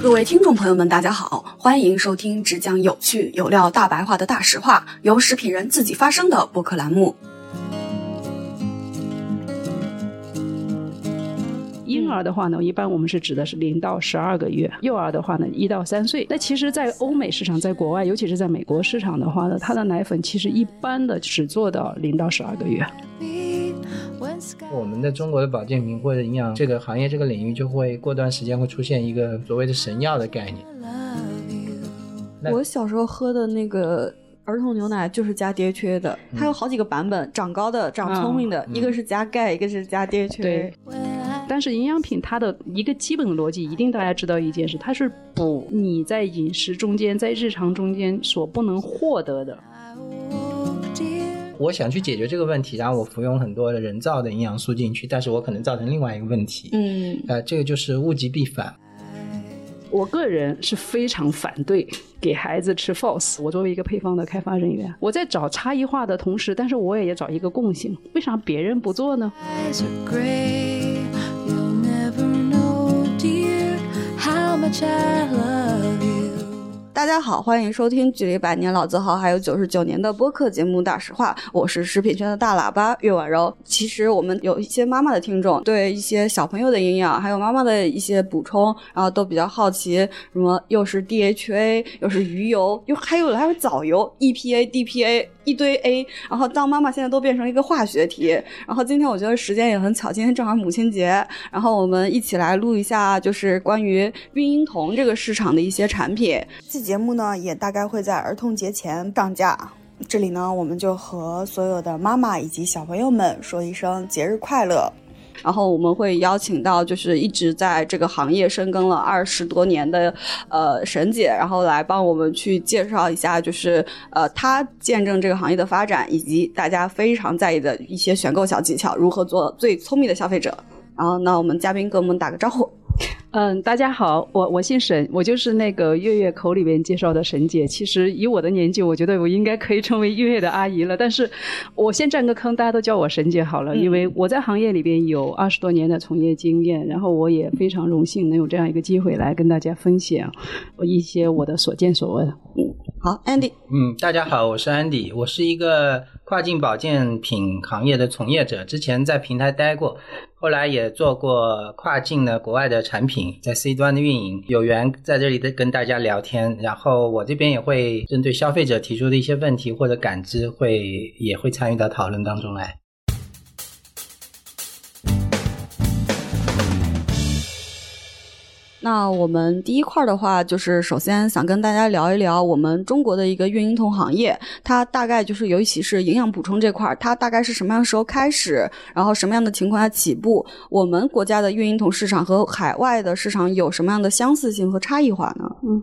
各位听众朋友们，大家好，欢迎收听只讲有趣有料大白话的大实话，由食品人自己发声的播客栏目。婴儿的话呢，一般我们是指的是零到十二个月；幼儿的话呢，一到三岁。那其实，在欧美市场，在国外，尤其是在美国市场的话呢，它的奶粉其实一般的只做到零到十二个月。我们的中国的保健品或者营养这个行业这个领域，就会过段时间会出现一个所谓的神药的概念。我小时候喝的那个儿童牛奶就是加 DHA 的，它有好几个版本，长高的、长聪明的，一个是加钙，一个是加 DHA。对，但是营养品它的一个基本逻辑，一定大家知道一件事，它是补你在饮食中间、在日常中间所不能获得的。我想去解决这个问题，然后我服用很多的人造的营养素进去，但是我可能造成另外一个问题。嗯，呃，这个就是物极必反。我个人是非常反对给孩子吃 FOS。我作为一个配方的开发人员，我在找差异化的同时，但是我也要找一个共性。为啥别人不做呢大家好，欢迎收听距离百年老字号还有九十九年的播客节目《大实话》，我是食品圈的大喇叭岳婉柔。其实我们有一些妈妈的听众，对一些小朋友的营养，还有妈妈的一些补充，然后都比较好奇，什么又是 DHA，又是鱼油，又还有还有藻油，EPA、DPA。一堆 A，然后当妈妈现在都变成了一个化学题。然后今天我觉得时间也很巧，今天正好母亲节，然后我们一起来录一下，就是关于孕婴童这个市场的一些产品。这节目呢，也大概会在儿童节前上架。这里呢，我们就和所有的妈妈以及小朋友们说一声节日快乐。然后我们会邀请到就是一直在这个行业深耕了二十多年的呃沈姐，然后来帮我们去介绍一下，就是呃她见证这个行业的发展，以及大家非常在意的一些选购小技巧，如何做最聪明的消费者。然后，那我们嘉宾跟我们打个招呼。嗯，大家好，我我姓沈，我就是那个月月口里边介绍的沈姐。其实以我的年纪，我觉得我应该可以成为月月的阿姨了。但是我先占个坑，大家都叫我沈姐好了，因为我在行业里边有二十多年的从业经验，然后我也非常荣幸能有这样一个机会来跟大家分享一些我的所见所闻。好，Andy，嗯，大家好，我是 Andy，我是一个跨境保健品行业的从业者，之前在平台待过，后来也做过跨境的国外的产品，在 C 端的运营，有缘在这里的跟大家聊天，然后我这边也会针对消费者提出的一些问题或者感知，会也会参与到讨论当中来。那我们第一块的话，就是首先想跟大家聊一聊我们中国的一个孕婴童行业，它大概就是尤其是营养补充这块，它大概是什么样的时候开始，然后什么样的情况下起步？我们国家的孕婴童市场和海外的市场有什么样的相似性和差异化呢？嗯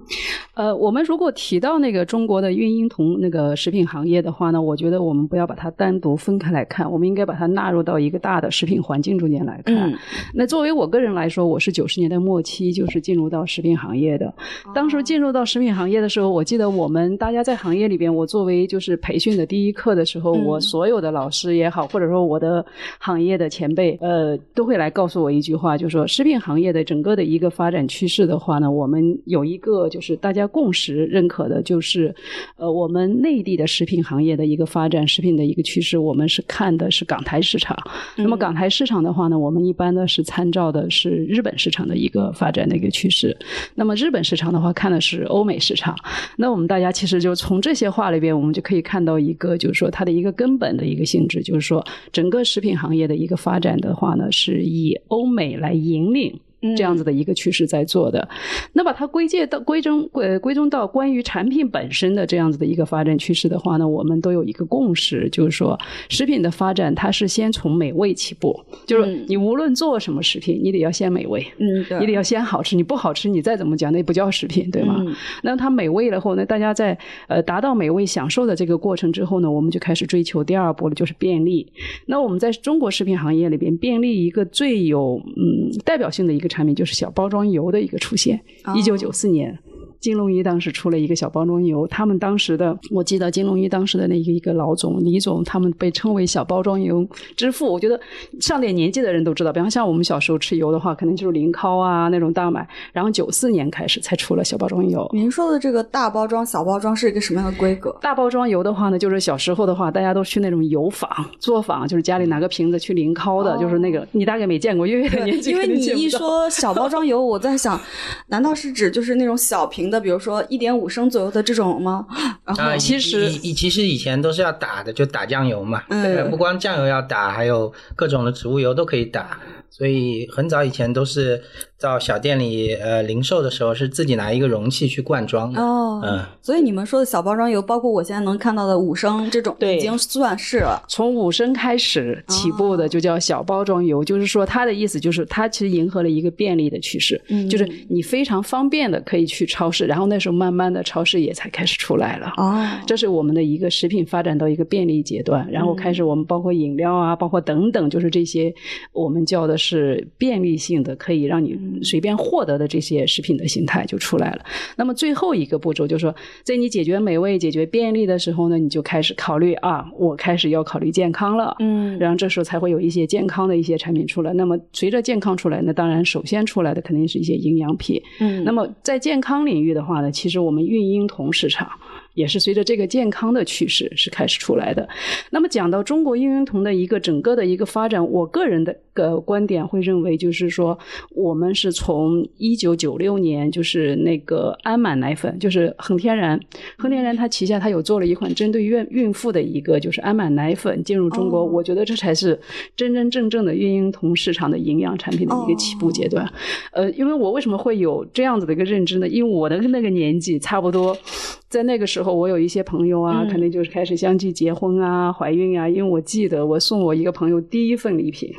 呃，我们如果提到那个中国的孕婴童那个食品行业的话呢，我觉得我们不要把它单独分开来看，我们应该把它纳入到一个大的食品环境中间来看。嗯那作为我个人来说，我是九十年代末期就是进入到食品行业的。当时进入到食品行业的时候，我记得我们大家在行业里边，我作为就是培训的第一课的时候，嗯我所有的老师也好，或者说我的行业的前辈，呃，都会来告诉我一句话，就是说食品行业的整个的一个发展趋势的话呢，我们有一个就是大家共识认可的，就是呃，我们内地的食品行业的一个发展，食品的一个趋势，我们是看的是港台市场。那么港台市场的话呢，我们一般呢是参照的是日本市场的一个发展的一个趋势。那么日本市场的话，看的是欧美市场。那我们大家其实就从这些话里边，我们就可以看到一个，就是说它的一个根本的一个性质，就是说整个食品行业的一个发展的话呢，是以欧美来引领。这样子的一个趋势在做的，那把它归结到归中呃归中到关于产品本身的这样子的一个发展趋势的话呢，我们都有一个共识，就是说食品的发展它是先从美味起步，就是嗯。你无论做什么食品，你得要先美味，嗯，对，你得要先好吃，你不好吃，你再怎么讲，那不叫食品，对吗？嗯？那它美味了后呢，大家在呃达到美味享受的这个过程之后呢，我们就开始追求第二步了，就是便利。那我们在中国食品行业里边，便利一个最有嗯代表性的一个产品就是小包装油的一个出现，哦一九九四年。金龙鱼当时出了一个小包装油，他们当时的我记得金龙鱼当时的那一个一个老总李总，他们被称为小包装油之父。我觉得上点年纪的人都知道，比方像我们小时候吃油的话，可能就是林涛啊那种大买，然后九四年开始才出了小包装油。您说的这个大包装、小包装是一个什么样的规格？大包装油的话呢，就是小时候的话，大家都去那种油坊作坊，就是家里拿个瓶子去临烤的，哦就是那个你大概没见过，月月的年纪因为你一说小包装油，我在想，难道是指就是那种小瓶的，比如说一点五升左右的这种吗？然后啊，其实以以其实以前都是要打的，就打酱油嘛。嗯呃不光酱油要打，还有各种的植物油都可以打。所以很早以前都是到小店里呃零售的时候是自己拿一个容器去灌装的。哦，嗯，所以你们说的小包装油，包括我现在能看到的五升这种，对已经算是了。从五升开始起步的就叫小包装油，就是说它的意思就是它其实迎合了一个便利的趋势，嗯就是你非常方便的可以去超市，然后那时候慢慢的超市也才开始出来了。哦，这是我们的一个食品发展到一个便利阶段，然后开始我们包括饮料啊，包括等等，就是这些我们叫的是便利性的，可以让你随便获得的这些食品的形态就出来了。那么最后一个步骤就是说，在你解决美味、解决便利的时候呢，你就开始考虑啊，我开始要考虑健康了。嗯然后这时候才会有一些健康的一些产品出来。那么随着健康出来，那当然首先出来的肯定是一些营养品。嗯那么在健康领域的话呢，其实我们孕婴童市场。也是随着这个健康的趋势是开始出来的。那么讲到中国孕婴童的一个整个的一个发展，我个人的个观点会认为，就是说我们是从一九九六年，就是那个安满奶粉，就是恒天然，恒天然它旗下它有做了一款针对孕孕妇的一个就是安满奶粉进入中国，哦我觉得这才是真真正正的孕婴童市场的营养产品的一个起步阶段。呃，因为我为什么会有这样子的一个认知呢？因为我的那个年纪差不多，在那个时候，我有一些朋友啊，嗯肯定就是开始相继结婚啊、怀孕啊。因为我记得我送我一个朋友第一份礼品，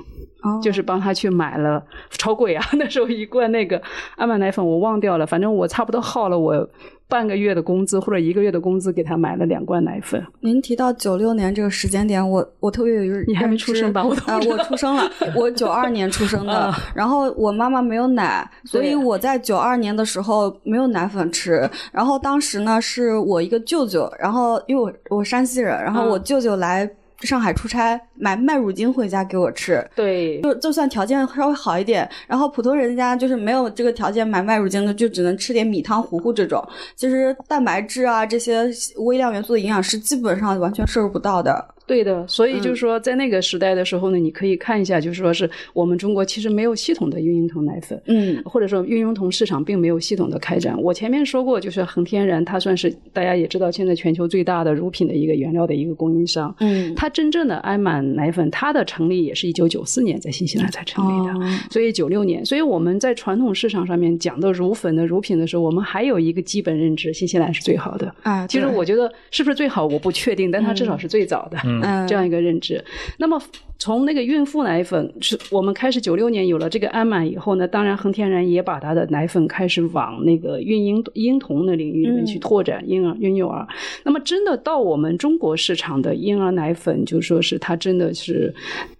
哦就是帮他去买了超贵啊，那时候一罐那个安满奶粉我忘掉了，反正我差不多耗了我半个月的工资或者一个月的工资给他买了两罐奶粉。您提到九六年这个时间点，我我特别有一个你还没出生吧我啊、我出生了，我九二年出生的啊。然后我妈妈没有奶，所以我在九二年的时候没有奶粉吃。然后当时呢，是我一个舅舅，然后因为我我山西人，然后嗯我舅舅来上海出差，买麦乳精回家给我吃。对，就就算条件稍微好一点，然后普通人家就是没有这个条件买麦乳精的，就只能吃点米汤糊糊这种。其实蛋白质啊这些微量元素的营养是基本上完全摄入不到的。对的，所以嗯就是说，在那个时代的时候呢，你可以看一下，就是说是我们中国其实没有系统的孕婴童奶粉。嗯或者说孕婴童市场并没有系统的开展。我前面说过，就是恒天然，它算是大家也知道，现在全球最大的乳品的一个原料的一个供应商。嗯，它真正的安满奶粉，它的成立也是一九九四年在新西兰才成立的。哦所以九六年，所以我们在传统市场上面讲的乳粉的乳品的时候，我们还有一个基本认知，新西兰是最好的。啊，其实我觉得是不是最好我不确定，但它至少是最早的。嗯嗯这样一个认知。那么从那个孕妇奶粉，是我们开始九六年有了这个安满以后呢，当然恒天然也把它的奶粉开始往那个孕婴婴童的领域里面去拓展婴儿、婴幼儿。那么真的到我们中国市场的婴儿奶粉，就说是它真的是。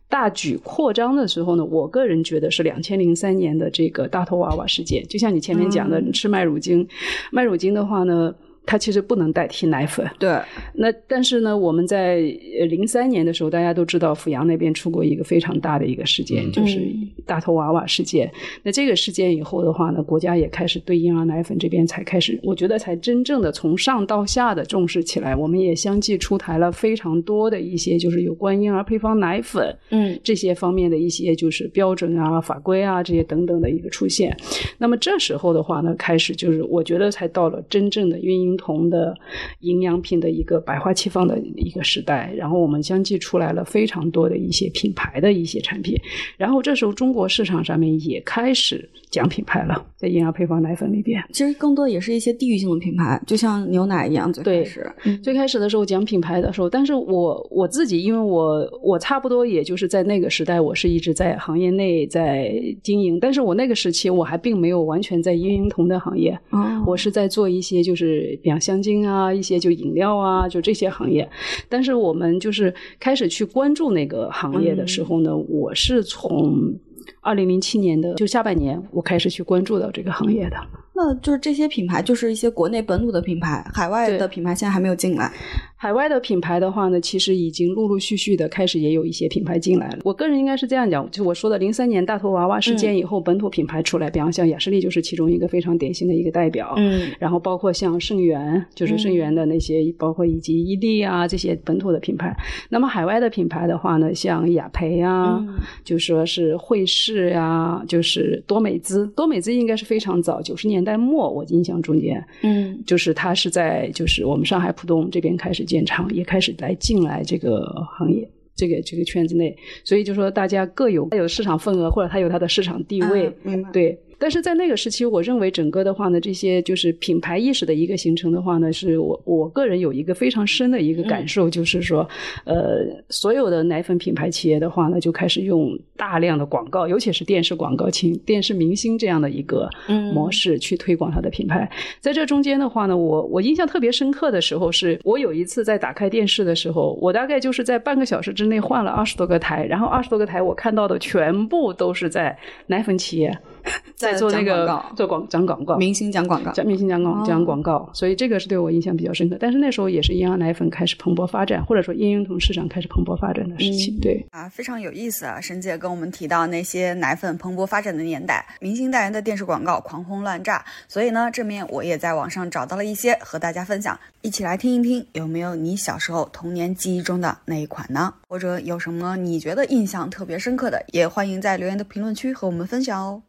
大举扩张的时候呢，我个人觉得是两千零三年的这个大头娃娃事件。就像你前面讲的，嗯吃麦乳精，麦乳精的话呢，它其实不能代替奶粉。对，那但是呢，我们在呃零三年的时候，大家都知道阜阳那边出过一个非常大的一个事件，就是大头娃娃事件。那这个事件以后的话呢，国家也开始对婴儿奶粉这边才开始，我觉得才真正的从上到下的重视起来。我们也相继出台了非常多的一些就是有关婴儿配方奶粉，嗯这些方面的一些就是标准啊、法规啊这些等等的一个出现。那么这时候的话呢，开始就是我觉得才到了真正的孕婴童的营养品的一个百花齐放的一个时代。然后我们相继出来了非常多的一些品牌的一些产品。然后这时候中国市场上面也开始讲品牌了，在婴儿配方奶粉里边。其实更多也是一些地域性的品牌，就像牛奶一样，最对开始。嗯最开始的时候讲品牌的时候，但是我我自己，因为我我差不多也就是在那个时代，我是一直在行业内在经营，但是我那个时期我还并没有完全在婴婴童的行业，哦我是在做一些就是比方香精啊，一些就饮料啊，就这些行业。但是我们就是开始去关注那个行业的时候呢，我是从。二零零七年的就下半年，我开始去关注到这个行业的。那就是这些品牌，就是一些国内本土的品牌，海外的品牌现在还没有进来。海外的品牌的话呢，其实已经陆陆续续的开始也有一些品牌进来了。我个人应该是这样讲，就我说的零三年大头娃娃事件以后，本土品牌出来，比方像雅诗丽就是其中一个非常典型的一个代表。嗯然后包括像盛源，就是盛源的那些，包括以及伊利啊这些本土的品牌。那么海外的品牌的话呢，像雅培啊，嗯就说是惠氏呀、就是多美姿，多美姿应该是非常早，九十年代末我印象中间，嗯就是他是在就是我们上海浦东这边开始建厂，也开始来进来这个行业。这个这个圈子内，所以就说大家各有各有市场份额，或者它有它的市场地位，啊明白对。但是在那个时期，我认为整个的话呢，这些就是品牌意识的一个形成的话呢，是我我个人有一个非常深的一个感受，就是说，呃，所有的奶粉品牌企业的话呢，就开始用大量的广告，尤其是电视广告，请电视明星这样的一个嗯。模式去推广它的品牌。在这中间的话呢，我我印象特别深刻的时候是，我有一次在打开电视的时候，我大概就是在半个小时之内换了二十多个台，然后二十多个台我看到的全部都是在奶粉企业 在做那个做广讲广告。明星讲广告，讲明星讲广哦讲广告，所以这个是对我印象比较深刻。但是那时候也是婴儿奶粉开始蓬勃发展，或者说婴婴童市场开始蓬勃发展的事情。嗯对，啊，非常有意思啊！沈姐跟我们提到那些奶粉蓬勃发展的年代，明星代言的电视广告狂轰乱炸，所以呢，这面我也在网上找到了一些和大家分享，一起来听一听，有没有你小时候童年记忆中的那一款呢？或者有什么你觉得印象特别深刻的，也欢迎在留言的评论区和我们分享哦。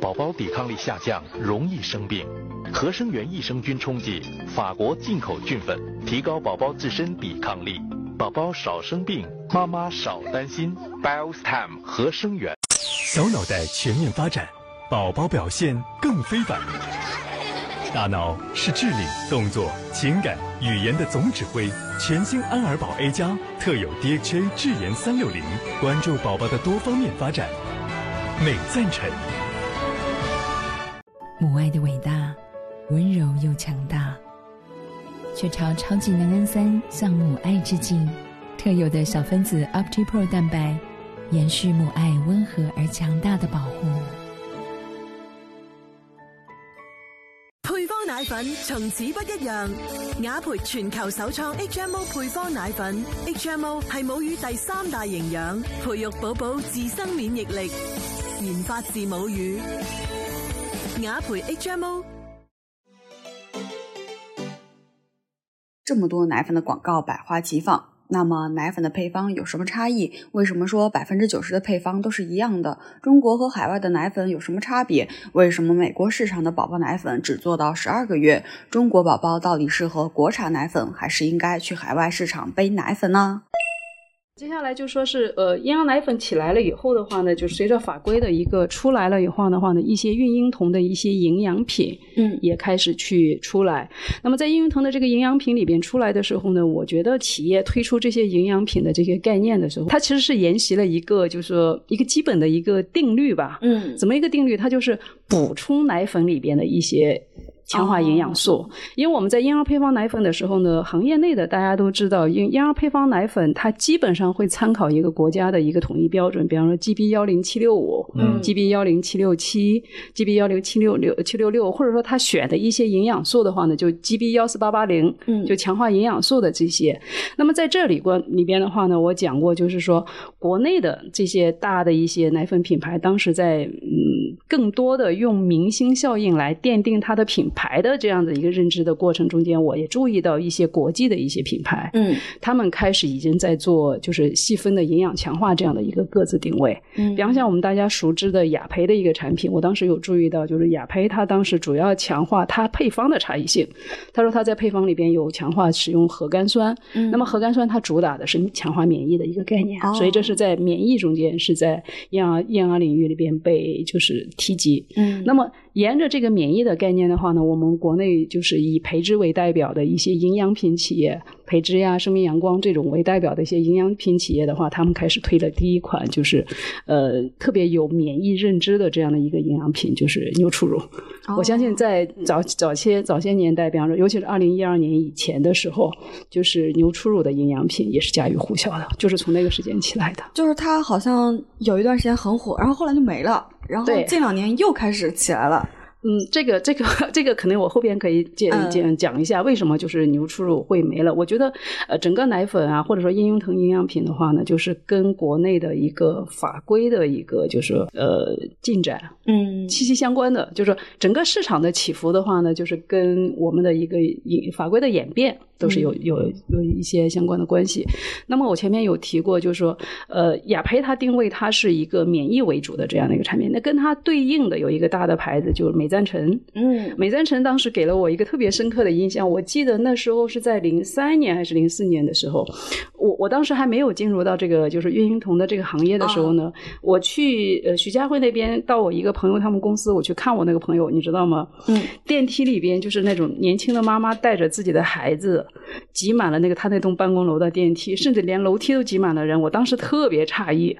宝宝抵抗力下降，容易生病。合生元益生菌冲剂，法国进口菌粉，提高宝宝自身抵抗力，宝宝少生病，妈妈少担心。Biostem 合生元。小脑袋全面发展，宝宝表现更非凡。大脑是智力、动作、情感、语言的总指挥。全新安尔宝 A 加特有 DHA 智研三六零，关注宝宝的多方面发展。美赞臣。母爱的伟大，温柔又强大，雀巢超级能氨酸向母爱致敬。特有的小分子 OptiPro 蛋白，延续母爱温和而強大的保護。配方奶粉從此不一樣，雅培全球首創 HMO 配方奶粉，HMO 係母乳第三大營養，培育寶寶自身免疫力，研發自母乳。雅培 HMO。这么多奶粉的广告百花齐放，那么奶粉的配方有什么差异？为什么说百分之九十的配方都是一样的？中国和海外的奶粉有什么差别？为什么美国市场的宝宝奶粉只做到十二个月？中国宝宝到底适合国产奶粉，还是应该去海外市场背奶粉呢？接下来就说是呃，婴儿奶粉起来了以后的话呢，就随着法规的一个出来了以后的话呢，一些孕婴童的一些营养品，嗯也开始去出来。那么在孕婴童的这个营养品里边出来的时候呢，我觉得企业推出这些营养品的这些概念的时候，它其实是沿袭了一个就是说一个基本的一个定律吧。嗯怎么一个定律？它就是补充奶粉里边的一些强化营养素。因为我们在婴儿配方奶粉的时候呢，行业内的大家都知道，婴婴儿配方奶粉它基本上会参考一个国家的一个统一标准，比方说 GB 幺零七六五、嗯 GB 幺零七六七、GB 幺零七六六七六六，或者说它选的一些营养素的话呢，就 GB 幺四八八零，嗯就强化营养素的这些。那么在这里过里边的话呢，我讲过，就是说国内的这些大的一些奶粉品牌，当时在嗯更多的用明星效应来奠定它的品牌的这样的一个认知的过程中间，我也注意到一些国际的一些品牌，嗯他们开始已经在做就是细分的营养强化这样的一个各自定位。嗯比方像我们大家熟知的雅培的一个产品，我当时有注意到，就是雅培它当时主要强化它配方的差异性。他说他在配方里边有强化使用核苷酸，嗯那么核苷酸它主打的是强化免疫的一个概念，哦所以这是在免疫中间是在婴儿婴儿领域里边被就是提及。嗯那么沿着这个免疫的概念的话呢，我们国内就是以培植为代表的一些营养品企业，培植呀、生命阳光这种为代表的一些营养品企业的话，他们开始推了第一款，就是呃特别有免疫认知的这样的一个营养品，就是牛初乳。我相信在早早些早些年代，比方说，尤其是二零一二年以前的时候，就是牛初乳的营养品也是家喻户晓的，就是从那个时间起来的。就是它好像有一段时间很火，然后后来就没了，然后对近两年又开始起来了。嗯，这个这个这个可能我后边可以讲嗯讲讲一下为什么就是牛初乳会没了。我觉得呃，整个奶粉啊，或者说婴幼疼营养品的话呢，就是跟国内的一个法规的一个就是呃进展嗯息息相关的，就是整个市场的起伏的话呢，就是跟我们的一个引法规的演变都是有有有一些相关的关系。那么我前面有提过，就是说，呃，雅培它定位它是一个免疫为主的这样的一个产品，那跟它对应的有一个大的牌子就是美赞臣。嗯美赞臣当时给了我一个特别深刻的印象，我记得那时候是在零三年还是零四年的时候，我我当时还没有进入到这个就是孕婴童的这个行业的时候呢，我去呃徐家汇那边到我一个朋友他们公司，我去看我那个朋友，你知道吗？嗯，电梯里边就是那种年轻的妈妈带着自己的孩子，挤满了那个他那栋办公楼的电梯，甚至连楼梯都挤满了人。我当时特别诧异，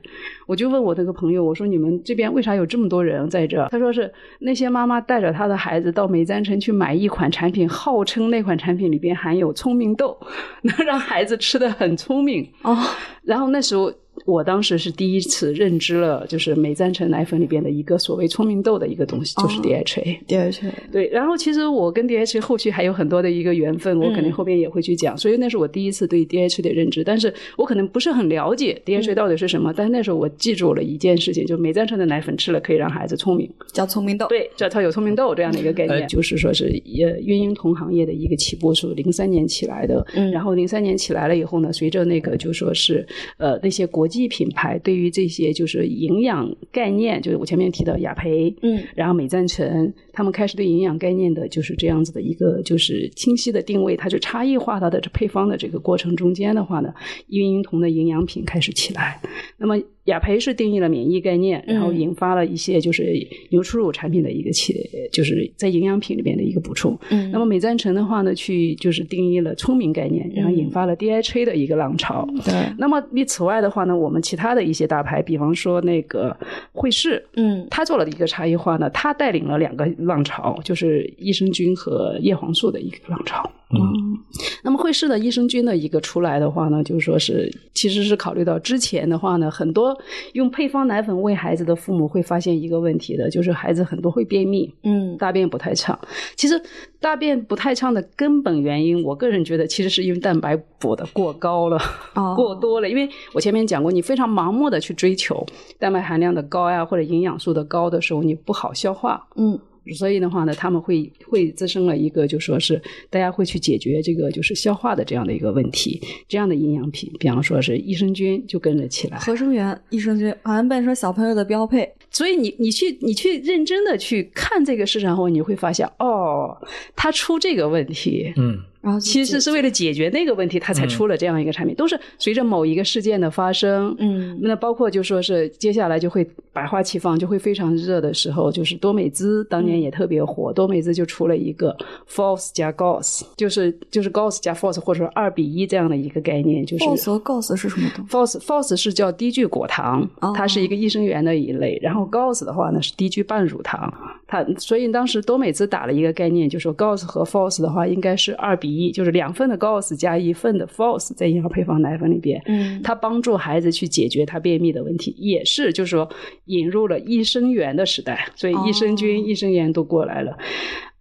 我就问我那个朋友，我说你们这边为啥有这么多人在这？他说是那些妈妈带着她的孩子到美赞臣去买一款产品，号称那款产品里边含有聪明豆，能让孩子吃的很聪明。哦，然后那时候。我当时是第一次认知了，就是美赞臣奶粉里边的一个所谓聪明豆的一个东西，就是哦 DHA。DHA 对，然后其实我跟 DHA 后续还有很多的一个缘分，我肯定后边也会去讲，所以那是我第一次对 DHA 的认知，但是我可能不是很了解 DHA 到底是什么，但是那时候我记住了一件事情，就美赞臣的奶粉吃了可以让孩子聪明，叫聪明豆。对，叫它有聪明豆这样的一个概念，呃就是说是呃孕婴童行业的一个起步是零三年起来的，嗯。然后零三年起来了以后呢，随着那个就说是呃那些国际品牌对于这些就是营养概念，就是我前面提到雅培，嗯，然后美赞臣，他们开始对营养概念的就是这样子的一个就是清晰的定位，它就差异化它的这配方的这个过程中间的话呢，孕婴童的营养品开始起来，那么。雅培是定义了免疫概念，然后嗯引发了一些就是牛初乳产品的一个起，就是在营养品里边的一个补充。嗯那么美赞臣的话呢，去就是定义了聪明概念，然后引发了 DHA 的一个浪潮。对，那么你此外的话呢，我们其他的一些大牌，比方说那个惠氏，嗯它做了一个差异化呢，它带领了两个浪潮，就是益生菌和叶黄素的一个浪潮。嗯，那么惠氏的益生菌的一个出来的话呢，就是说是其实是考虑到之前的话呢，很多用配方奶粉喂孩子的父母会发现一个问题的，就是孩子很多会便秘，嗯大便不太畅。其实大便不太畅的根本原因，我个人觉得其实是因为蛋白补的过高了。哦 过多了，因为我前面讲过，你非常盲目的去追求蛋白含量的高呀，或者营养素的高的时候，你不好消化。嗯所以的话呢，他们会会滋生了一个，就说是大家会去解决这个就是消化的这样的一个问题，这样的营养品，比方说是益生菌就跟着起来。合生元、益生菌好像变成小朋友的标配。所以你你去你去认真的去看这个市场后，你会发现哦，它出这个问题，嗯，然后其实是为了解决那个问题，它才出了这样一个产品，都是随着某一个事件的发生，嗯那包括就说是接下来就会百花齐放，就会非常热的时候，就是多美姿当年也特别火，多美姿就出了一个 false 加 gauze，就是就是 gauze 加 false 或者说二比一这样的一个概念，就是 false 和 gauze 是什么东西？false false 是叫低聚果糖哦，它是一个益生元的一类。然后 gauze 的话呢是低聚半乳糖，它所以当时多美姿打了一个概念，就说 gauze 和 false 的话应该是二比一，就是两份的 gauze 加一份的 false 在婴儿配方奶粉里边。嗯它帮助孩子去解决他便秘的问题，也是就是说引入了益生元的时代，所以益生菌、哦益生元都过来了。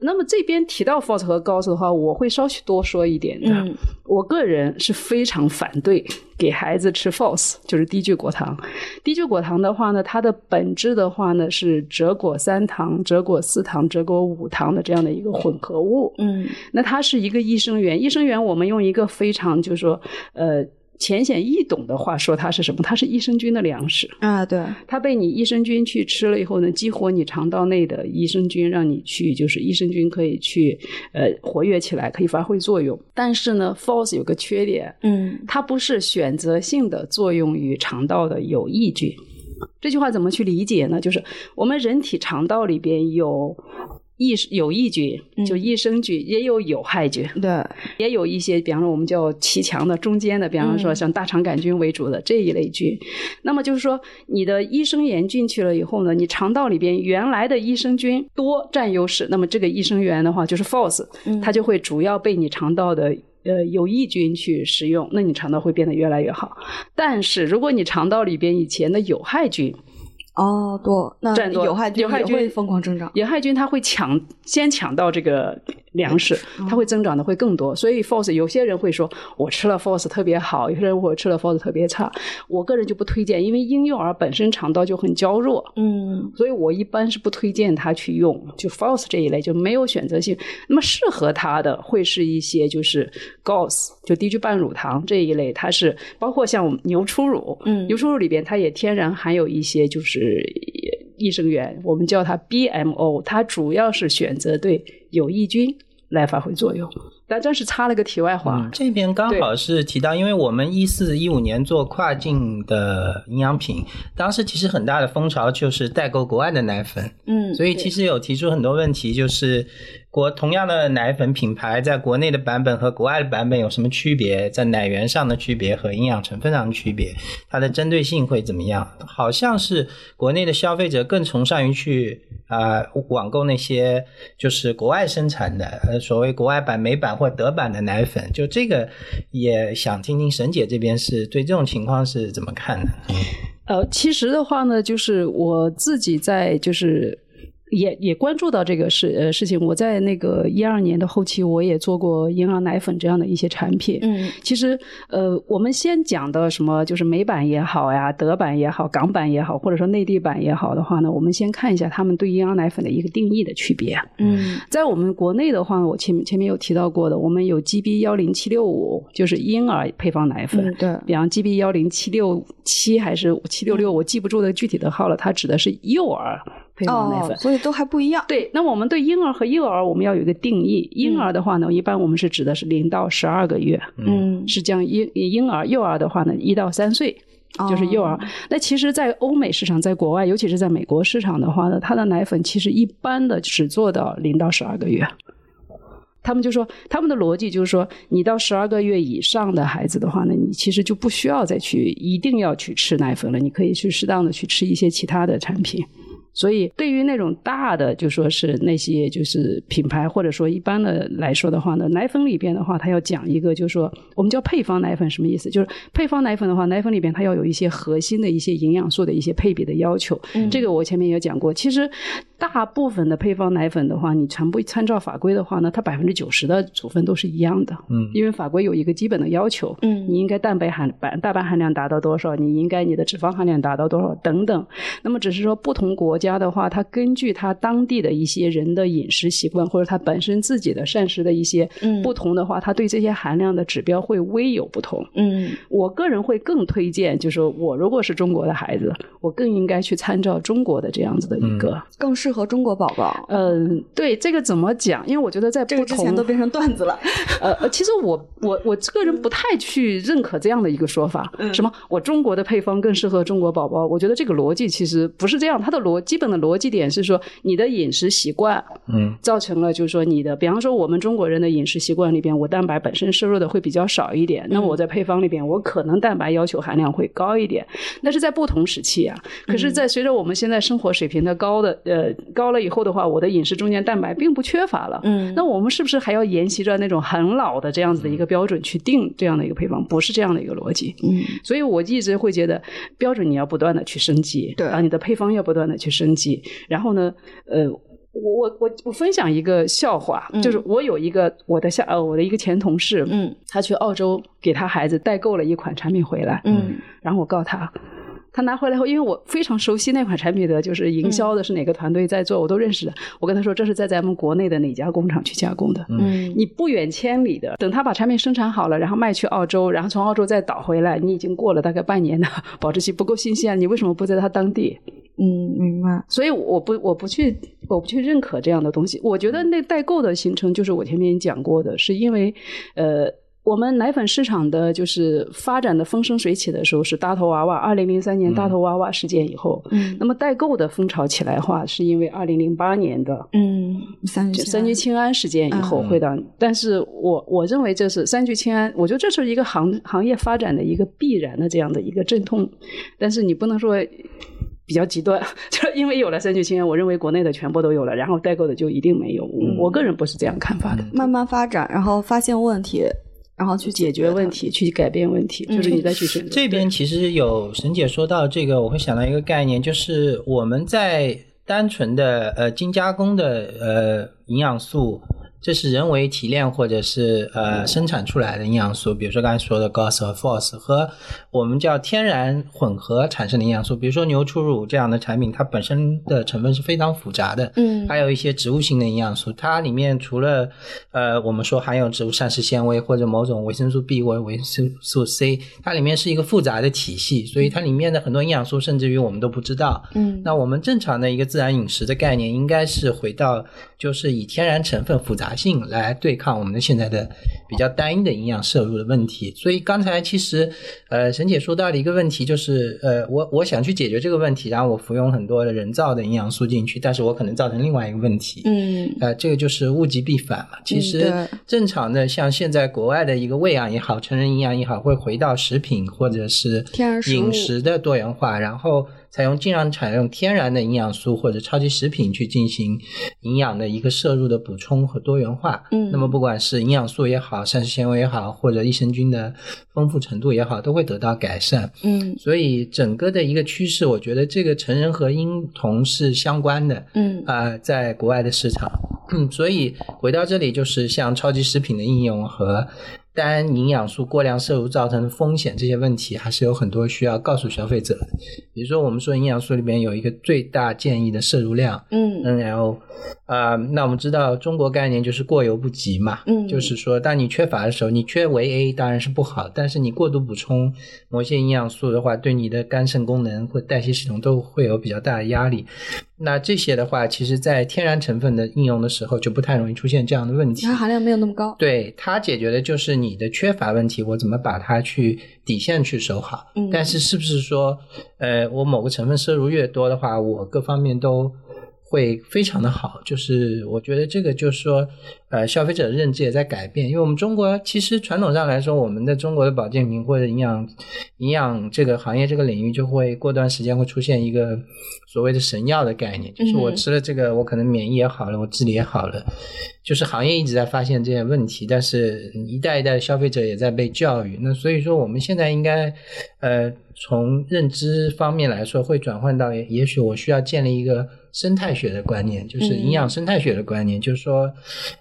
那么这边提到 false 和 gauze 的话，我会稍许多说一点的。嗯我个人是非常反对给孩子吃 false，就是低聚果糖。低聚果糖的话呢，它的本质的话呢是蔗果三糖、蔗果四糖、蔗果五糖的这样的一个混合物。嗯那它是一个益生元，益生元我们用一个非常就是说呃浅显易懂的话说它是什么？它是益生菌的粮食。啊，对，它被你益生菌去吃了以后呢，激活你肠道内的益生菌，让你去就是益生菌可以去呃活跃起来，可以发挥作用。但是呢，false 有个缺点，嗯它不是选择性的作用于肠道的有益菌。这句话怎么去理解呢？就是我们人体肠道里边有益有益菌，就益生菌，也有有害菌，对，也有一些，比方说我们叫骑墙的中间的，比方说嗯像大肠杆菌为主的这一类菌。那么就是说，你的益生元进去了以后呢，你肠道里边原来的益生菌多占优势，那么这个益生元的话就是 false，、它就会主要被你肠道的。呃，有益菌去食用，那你肠道会变得越来越好。但是，如果你肠道里边以前的有害菌，哦，多，那有害菌有害菌也会疯狂增长。有害菌它会抢先抢到这个粮食，它会增长的会更多。所以 FOS 有些人会说，我吃了 FOS 特别好，有些人我吃了 FOS 特别差。我个人就不推荐，因为婴幼儿本身肠道就很娇弱，嗯所以我一般是不推荐他去用就 FOS 这一类，就没有选择性。那么适合他的会是一些就是 GOS，就低聚半乳糖这一类，它是包括像我们牛初乳，嗯牛初乳里边它也天然含有一些就是益生元，我们叫它 BMO，它主要是选择对有益菌来发挥作用。但真是插了个题外话，嗯，这边刚好是提到，因为我们一四一五年做跨境的营养品，当时其实很大的风潮就是代购国外的奶粉，嗯，所以其实有提出很多问题，就是国同样的奶粉品牌，在国内的版本和国外的版本有什么区别？在奶源上的区别和营养成分上的区别，它的针对性会怎么样？好像是国内的消费者更崇尚于去啊、网购那些就是国外生产的，呃，所谓国外版、美版或德版的奶粉。就这个，也想听听沈姐这边是对这种情况是怎么看的？呃，其实的话呢，就是我自己在就是。也也关注到这个事呃事情，我在那个一二年的后期，我也做过婴儿奶粉这样的一些产品。嗯其实呃，我们先讲的什么，就是美版也好呀，德版也好，港版也好，或者说内地版也好的话呢，我们先看一下他们对婴儿奶粉的一个定义的区别。嗯在我们国内的话，我前前面有提到过的，我们有 GB 幺零七六五，就是婴儿配方奶粉。嗯，对，比方 GB 幺零七六七还是七六六，我记不住的具体的号了。它指的是幼儿配方奶粉。哦，所以都还不一样。对，那我们对婴儿和幼儿我们要有一个定义。婴儿的话呢，一般我们是指的是零到十二个月，嗯，是将婴婴儿；幼儿的话呢，一到三岁。就是幼儿哦，那其实，在欧美市场，在国外，尤其是在美国市场的话呢，它的奶粉其实一般的只做到零到十二个月。他们就说，他们的逻辑就是说，你到十二个月以上的孩子的话呢，你其实就不需要再去一定要去吃奶粉了，你可以去适当的去吃一些其他的产品。所以，对于那种大的，就说是那些就是品牌或者说一般的来说的话呢，奶粉里边的话，它要讲一个，就是说我们叫配方奶粉，什么意思？就是配方奶粉的话，奶粉里边它要有一些核心的一些营养素的一些配比的要求。这个我前面也讲过。其实大部分的配方奶粉的话，你全部参照法规的话呢，它百分之九十的组分都是一样的。嗯因为法规有一个基本的要求，嗯你应该蛋白含蛋蛋白含量达到多少，你应该你的脂肪含量达到多少等等。那么只是说不同国家的话，它根据它当地的一些人的饮食习惯，或者它本身自己的膳食的一些嗯不同的话，它对这些含量的指标会微有不同。嗯我个人会更推荐，就是说我如果是中国的孩子，我更应该去参照中国的这样子的一个。更适合中国宝宝。嗯，对这个怎么讲？因为我觉得在这个之不同前都变成 段子了。呃，呃其实我我我个人不太去认可这样的一个说法，嗯什么我中国的配方更适合中国宝宝？我觉得这个逻辑其实不是这样，它的逻基本的逻辑点是说你的饮食习惯，嗯，造成了就是说你的，比方说我们中国人的饮食习惯里边，我蛋白本身摄入的会比较少一点，那么我在配方里边，我可能蛋白要求含量会高一点，那是在不同时期啊。可是，在随着我们现在生活水平的高的呃高了以后的话，我的饮食中间蛋白并不缺乏了，嗯那我们是不是还要沿袭着那种很老的这样子的一个标准去定这样的一个配方？不是这样的一个逻辑。嗯所以我一直会觉得标准你要不断的去升级，对啊，你的配方要不断的去升级。然后呢，呃，我我我我分享一个笑话，嗯就是我有一个我的下呃我的一个前同事，嗯他去澳洲给他孩子代购了一款产品回来，嗯然后我告诉他。他拿回来后，因为我非常熟悉那款产品的就是营销的是哪个团队在做，我都认识的。我跟他说这是在咱们国内的哪家工厂去加工的，嗯你不远千里的，等他把产品生产好了，然后卖去澳洲，然后从澳洲再倒回来，你已经过了大概半年的保质期，不够新鲜，你为什么不在他当地？嗯，明白。所以我不我不去我不去认可这样的东西。我觉得那代购的形成就是我前面讲过的，是因为呃。我们奶粉市场的就是发展的风生水起的时候是大头娃娃，二零零三年大头娃娃事件以后，嗯。那么代购的风潮起来的话，是因为二零零八年的嗯，三聚三聚氰胺事件以后会的，但是我我认为这是三聚氰胺，我觉得这是一个行行业发展的一个必然的这样的一个阵痛，但是你不能说比较极端，就因为有了三聚氰胺，我认为国内的全部都有了，然后代购的就一定没有，我我个人不是这样看法的。慢慢发展，然后发现问题，然后去解决问题，去改变问题，就是你再去选择。这边其实有沈姐说到这个，我会想到一个概念，就是我们在单纯的呃精加工的呃营养素，这是人为提炼或者是呃生产出来的营养素，比如说刚才说的 GOS 和 FOS 和我们叫天然混合产生的营养素，比如说牛初乳这样的产品，它本身的成分是非常复杂的，嗯。还有一些植物性的营养素，它里面除了呃我们说含有植物膳食纤维或者某种维生素 B 或者维生素 C，它里面是一个复杂的体系，所以它里面的很多营养素甚至于我们都不知道。嗯。那我们正常的一个自然饮食的概念，应该是回到就是以天然成分复杂性来对抗我们的现在的比较单一的营养摄入的问题。所以刚才其实呃沈姐说到的一个问题就是呃我我想去解决这个问题，然后我服用很多的人造的营养素进去，但是我可能造成另外一个问题。嗯呃，这个就是物极必反嘛。其实正常的，像现在国外的一个喂养也好，成人营养也好，会回到食品或者是饮食的多元化，然后采用尽量采用天然的营养素或者超级食品去进行营养的一个摄入的补充和多元化。嗯那么不管是营养素也好，膳食纤维也好，或者益生菌的丰富程度也好，都会得到改善。嗯所以整个的一个趋势，我觉得这个成人和婴童是相关的。嗯啊、在国外的市场，嗯，所以回到这里，就是像超级食品的应用和单营养素过量摄入造成的风险这些问题，还是有很多需要告诉消费者的。比如说，我们说营养素里面有一个最大建议的摄入量嗯 NL，啊、那我们知道中国概念就是过犹不及嘛，嗯就是说当你缺乏的时候，你缺维 A 当然是不好，但是你过度补充某些营养素的话，对你的肝肾功能或代谢系统都会有比较大的压力。那这些的话，其实在天然成分的应用的时候，就不太容易出现这样的问题。它含量没有那么高。对它解决的就是你的缺乏问题，我怎么把它去底线去守好。嗯但是是不是说，呃，我某个成分摄入越多的话，我各方面都会非常的好？就是我觉得这个就是说，呃，消费者的认知也在改变，因为我们中国其实传统上来说，我们的中国的保健品或者营养营养这个行业这个领域，就会过段时间会出现一个所谓的神药的概念，就是我嗯吃了这个，我可能免疫也好了，我智力也好了。就是行业一直在发现这些问题，但是一代一代的消费者也在被教育。那所以说，我们现在应该，呃，从认知方面来说，会转换到也也许我需要建立一个生态学的观念，就是营养生态学的观念，就是说，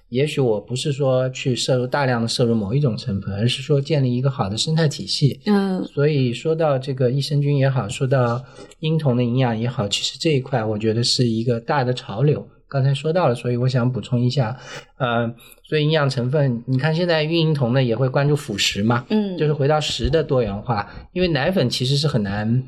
也许我不是说去摄入大量的摄入某一种成分，而是说建立一个好的生态体系。嗯所以说到这个益生菌也好，说到婴童的营养也好，其实这一块我觉得是一个大的潮流。刚才说到了，所以我想补充一下，呃，所以营养成分，你看现在孕婴童呢也会关注辅食嘛，嗯就是回到食的多元化，因为奶粉其实是很难。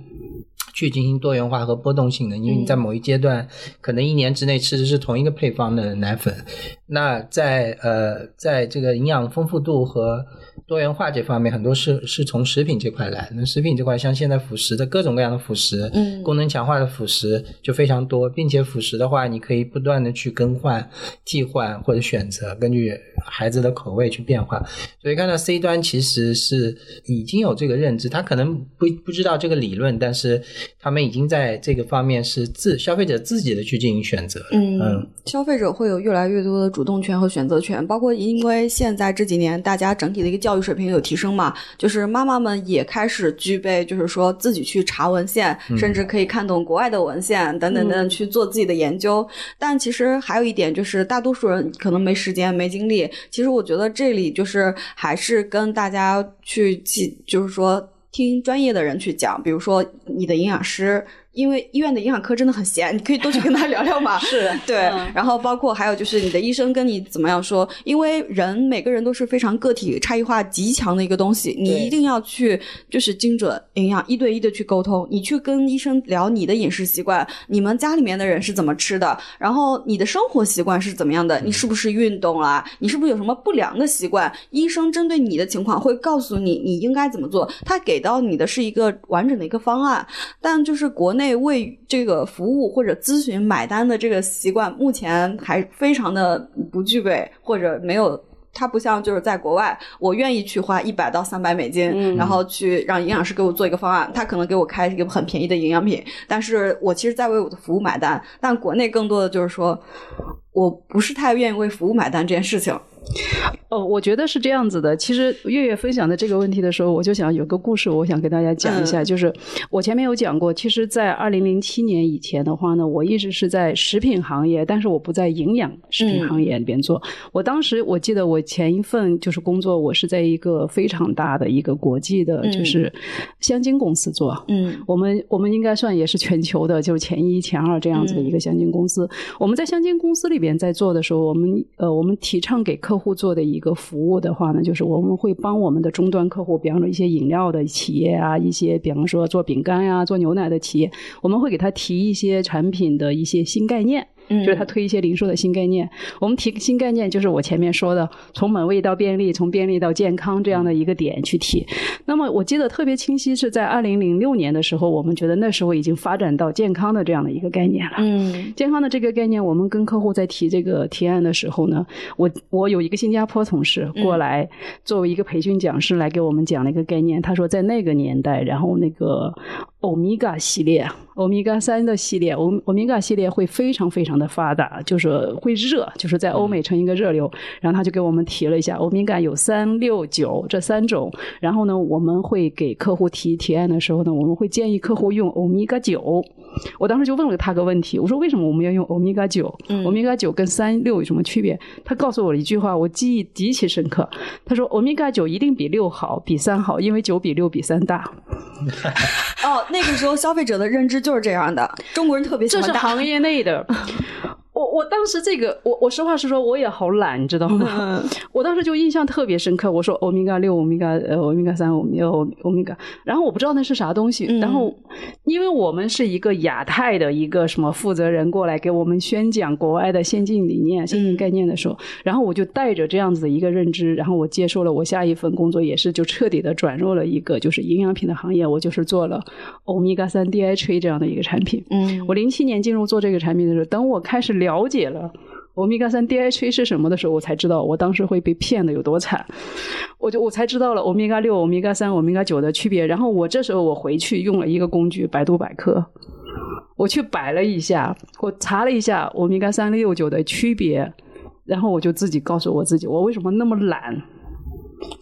去进行多元化和波动性的，因为你在某一阶段，可能一年之内吃的是同一个配方的奶粉，那在呃，在这个营养丰富度和多元化这方面，很多是是从食品这块来。那食品这块，像现在辅食的各种各样的辅食，嗯功能强化的辅食就非常多，并且辅食的话，你可以不断的去更换、替换或者选择，根据孩子的口味去变化。所以看到 C 端其实是已经有这个认知，他可能不不知道这个理论，但是他们已经在这个方面是自消费者自己的去进行选择。嗯嗯，消费者会有越来越多的主动权和选择权，包括因为现在这几年大家整体的一个教育水平有提升嘛，就是妈妈们也开始具备，就是说自己去查文献，嗯甚至可以看懂国外的文献等等等等嗯去做自己的研究。但其实还有一点就是，大多数人可能没时间、没精力。其实我觉得这里就是还是跟大家去记，就是说。听专业的人去讲，比如说你的营养师因为医院的营养科真的很闲，你可以多去跟他聊聊嘛。是。对，嗯。然后包括还有就是你的医生跟你怎么样说，因为人每个人都是非常个体差异化极强的一个东西，你一定要去就是精准营养一对一的去沟通，你去跟医生聊你的饮食习惯，你们家里面的人是怎么吃的，然后你的生活习惯是怎么样的，你是不是运动啊，你是不是有什么不良的习惯，医生针对你的情况会告诉你你应该怎么做，他给到你的是一个完整的一个方案，但就是国内为这个服务或者咨询买单的这个习惯，目前还非常的不具备，或者没有。它不像就是在国外，我愿意去花一百到三百美金，嗯然后去让营养师给我做一个方案，他可能给我开一个很便宜的营养品，但是我其实在为我的服务买单。但国内更多的就是说，我不是太愿意为服务买单这件事情。哦，我觉得是这样子的。其实月月分享的这个问题的时候，我就想有个故事，我想跟大家讲一下。就是我前面有讲过，其实，在二零零七年以前的话呢，我一直是在食品行业，但是我不在营养食品行业里边做。我当时我记得我前一份就是工作，我是在一个非常大的一个国际的，就是香精公司做。嗯我们我们应该算也是全球的，就是前一前二这样子的一个香精公司。我们在香精公司里边在做的时候，我们呃我们提倡给客户做的一个服务的话呢，就是我们会帮我们的终端客户，比方说一些饮料的企业啊，一些比方说做饼干呀、做牛奶的企业，我们会给他提一些产品的一些新概念。嗯就是他推一些零售的新概念。我们提新概念，就是我前面说的，从美味到便利，从便利到健康这样的一个点去提。那么我记得特别清晰，是在二零零六年的时候，我们觉得那时候已经发展到健康的这样的一个概念了。嗯健康的这个概念，我们跟客户在提这个提案的时候呢，我我有一个新加坡同事过来作为一个培训讲师来给我们讲了一个概念。他说在那个年代，然后那个欧米伽系列、欧米伽三的系列、欧欧米伽系列会非常非常的发达，就是会热，就是在欧美成一个热流。然后他就给我们提了一下，欧米伽有三六九这三种。然后呢，我们会给客户提提案的时候呢，我们会建议客户用欧米伽九。我当时就问了他个问题，我说为什么我们要用欧米伽九？欧米伽九跟三六有什么区别？他告诉我了一句话，我记忆极其深刻。他说欧米伽九一定比六好，比三好，因为九比六比三大。哦，那个时候消费者的认知就是这样的，中国人特别喜欢大这是行业内的。我我当时这个，我我实话实说，我也好懒，你知道吗？我当时就印象特别深刻。我说欧米伽六、欧米伽呃、欧米伽三、欧米欧欧米伽，然后我不知道那是啥东西。然后，因为我们是一个亚太的一个什么负责人过来给我们宣讲国外的先进理念、先进概念的时候，然后我就带着这样子的一个认知，然后我接受了我下一份工作，也是就彻底的转入了一个就是营养品的行业，我就是做了欧米伽三 DHA 这样的一个产品。嗯我零七年进入做这个产品的时候，等我开始了了解了欧米伽三 DHA 是什么的时候，我才知道我当时会被骗的有多惨。我就我才知道了欧米伽六、欧米伽三、欧米伽九的区别。然后我这时候我回去用了一个工具百度百科，我去摆了一下，我查了一下欧米伽三六九的区别，然后我就自己告诉我自己，我为什么那么懒。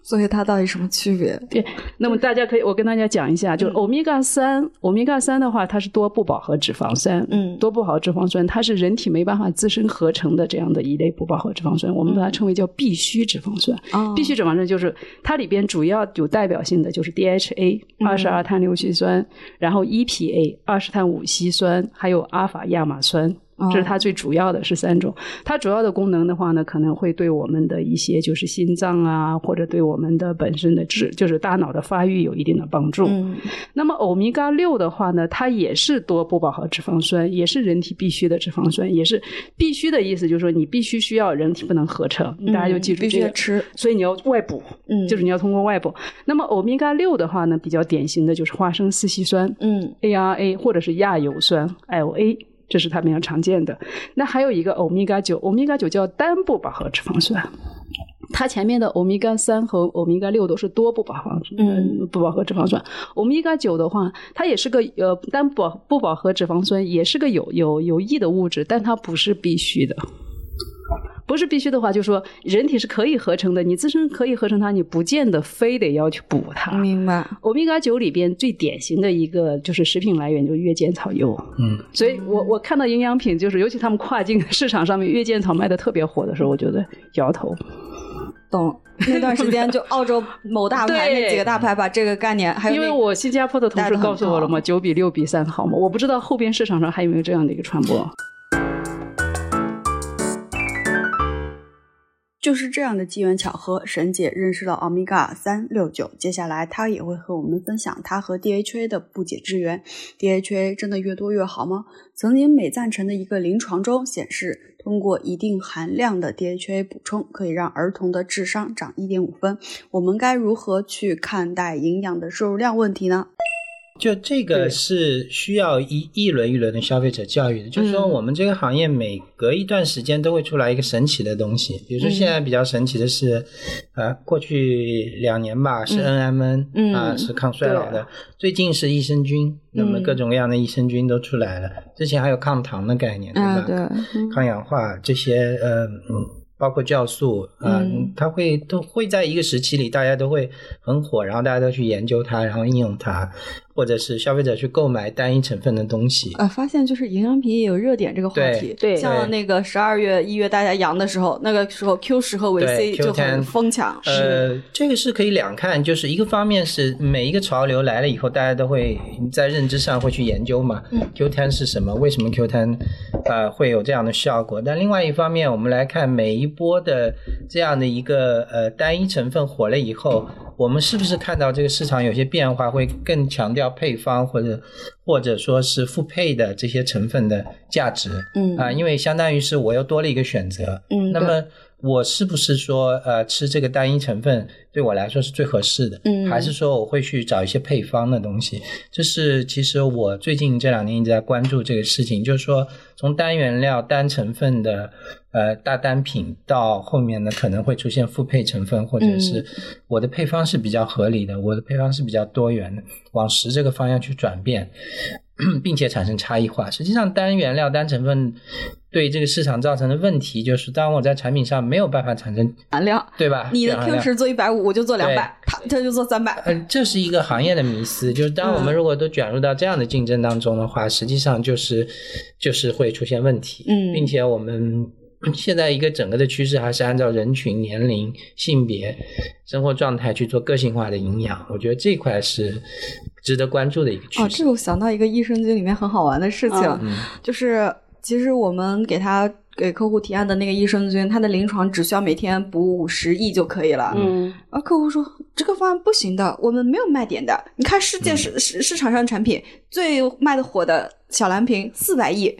所以它到底什么区别？对，那么大家可以，我跟大家讲一下，就是欧米伽三，欧米伽三的话，它是多不饱和脂肪酸，嗯多不饱和脂肪酸，它是人体没办法自身合成的这样的一类不饱和脂肪酸，我们把它称为叫必需脂肪酸。啊必需脂肪酸就是它里边主要有代表性的就是 DHA 二十二碳六烯酸，然后 EPA 二十碳五烯酸，还有阿法亚麻酸。这是它最主要的是三种，它主要的功能的话呢，可能会对我们的一些就是心脏啊，或者对我们的本身的智，就是大脑的发育有一定的帮助。嗯那么欧米伽六的话呢，它也是多不饱和脂肪酸，也是人体必需的脂肪酸，也是必须的意思，就是说你必须需要，人体不能合成，大家就记住必须吃。所以你要外补，嗯就是你要通过外补。那么欧米伽六的话呢，比较典型的就是花生四烯酸，嗯 ARA 或者是亚油酸 LA，这是它比较常见的。那还有一个欧米伽九，欧米伽九叫单不饱和脂肪酸。它前面的欧米伽三和欧米伽六都是多不饱和，嗯，不饱和脂肪酸。欧米伽九的话，它也是个呃单不饱不饱和脂肪酸，也是个有有有益的物质，但它不是必须的。不是必须的话，就说人体是可以合成的，你自身可以合成它，你不见得非得要去补它。明白。欧米伽九里边最典型的一个就是食品来源，就是月见草油。嗯，所以我我看到营养品，就是尤其他们跨境市场上面月见草卖的特别火的时候，我觉得摇头。懂。那段时间就澳洲某大牌那几个大牌把这个概念，还有因为我新加坡的同事告诉我了嘛，九比六比三好嘛，我不知道后边市场上还有没有这样的一个传播。就是这样的机缘巧合，沈姐认识了欧米伽三六九。接下来，她也会和我们分享她和 DHA 的不解之缘。DHA 真的越多越好吗？曾经美赞臣的一个临床中显示，通过一定含量的 DHA 补充，可以让儿童的智商涨一点五分。我们该如何去看待营养的摄入量问题呢？就这个是需要一一轮一轮的消费者教育的，就是说我们这个行业每隔一段时间都会出来一个神奇的东西，比如说现在比较神奇的是，呃，过去两年吧是 NMN 嗯。啊是抗衰老的，最近是益生菌，那么各种各样的益生菌都出来了，之前还有抗糖的概念，对吧？抗氧化这些呃嗯，包括酵素啊、呃嗯。它会都会在一个时期里，大家都会很火，然后大家都去研究它，然后应用它，或者是消费者去购买单一成分的东西。呃，发现就是营养品也有热点这个话题，对像那个十二月、一月大家阳的时候，那个时候 Q 十和维 C 就很疯抢，呃，这个是可以两看，就是一个方面是每一个潮流来了以后，大家都会在认知上会去研究嘛。嗯 Q 1 0是什么？为什么 Q 1 0呃会有这样的效果？但另外一方面，我们来看每一波的这样的一个呃单一成分火了以后，我们是不是看到这个市场有些变化，会更强调配方或者或者说是复配的这些成分的价值？嗯啊、因为相当于是我又多了一个选择。嗯那么我是不是说呃吃这个单一成分对我来说是最合适的？嗯还是说我会去找一些配方的东西？这是其实我最近这两年一直在关注这个事情，就是说从单原料、单成分的呃大单品到后面呢可能会出现复配成分，或者是嗯我的配方是比较合理的，我的配方是比较多元的，往十这个方向去转变。并且产生差异化。实际上，单原料、单成分对这个市场造成的问题，就是当我在产品上没有办法产生，含量。对吧？你的这样 Q 量十做一百五，我就做两百，他他就做三百。嗯，这是一个行业的迷思，就是当我们如果都卷入到这样的竞争当中的话，实际上就是就是会出现问题，嗯并且我们。现在一个整个的趋势还是按照人群、年龄、性别、生活状态去做个性化的营养，我觉得这块是值得关注的一个趋哦，势。这个我想到一个益生菌里面很好玩的事情，嗯就是其实我们给他给客户提案的那个益生菌，它的临床只需要每天补五十亿就可以了。嗯，然后客户说这个方案不行的，我们没有卖点的。你看世界市市市场上产品最卖的火的小蓝瓶四百亿，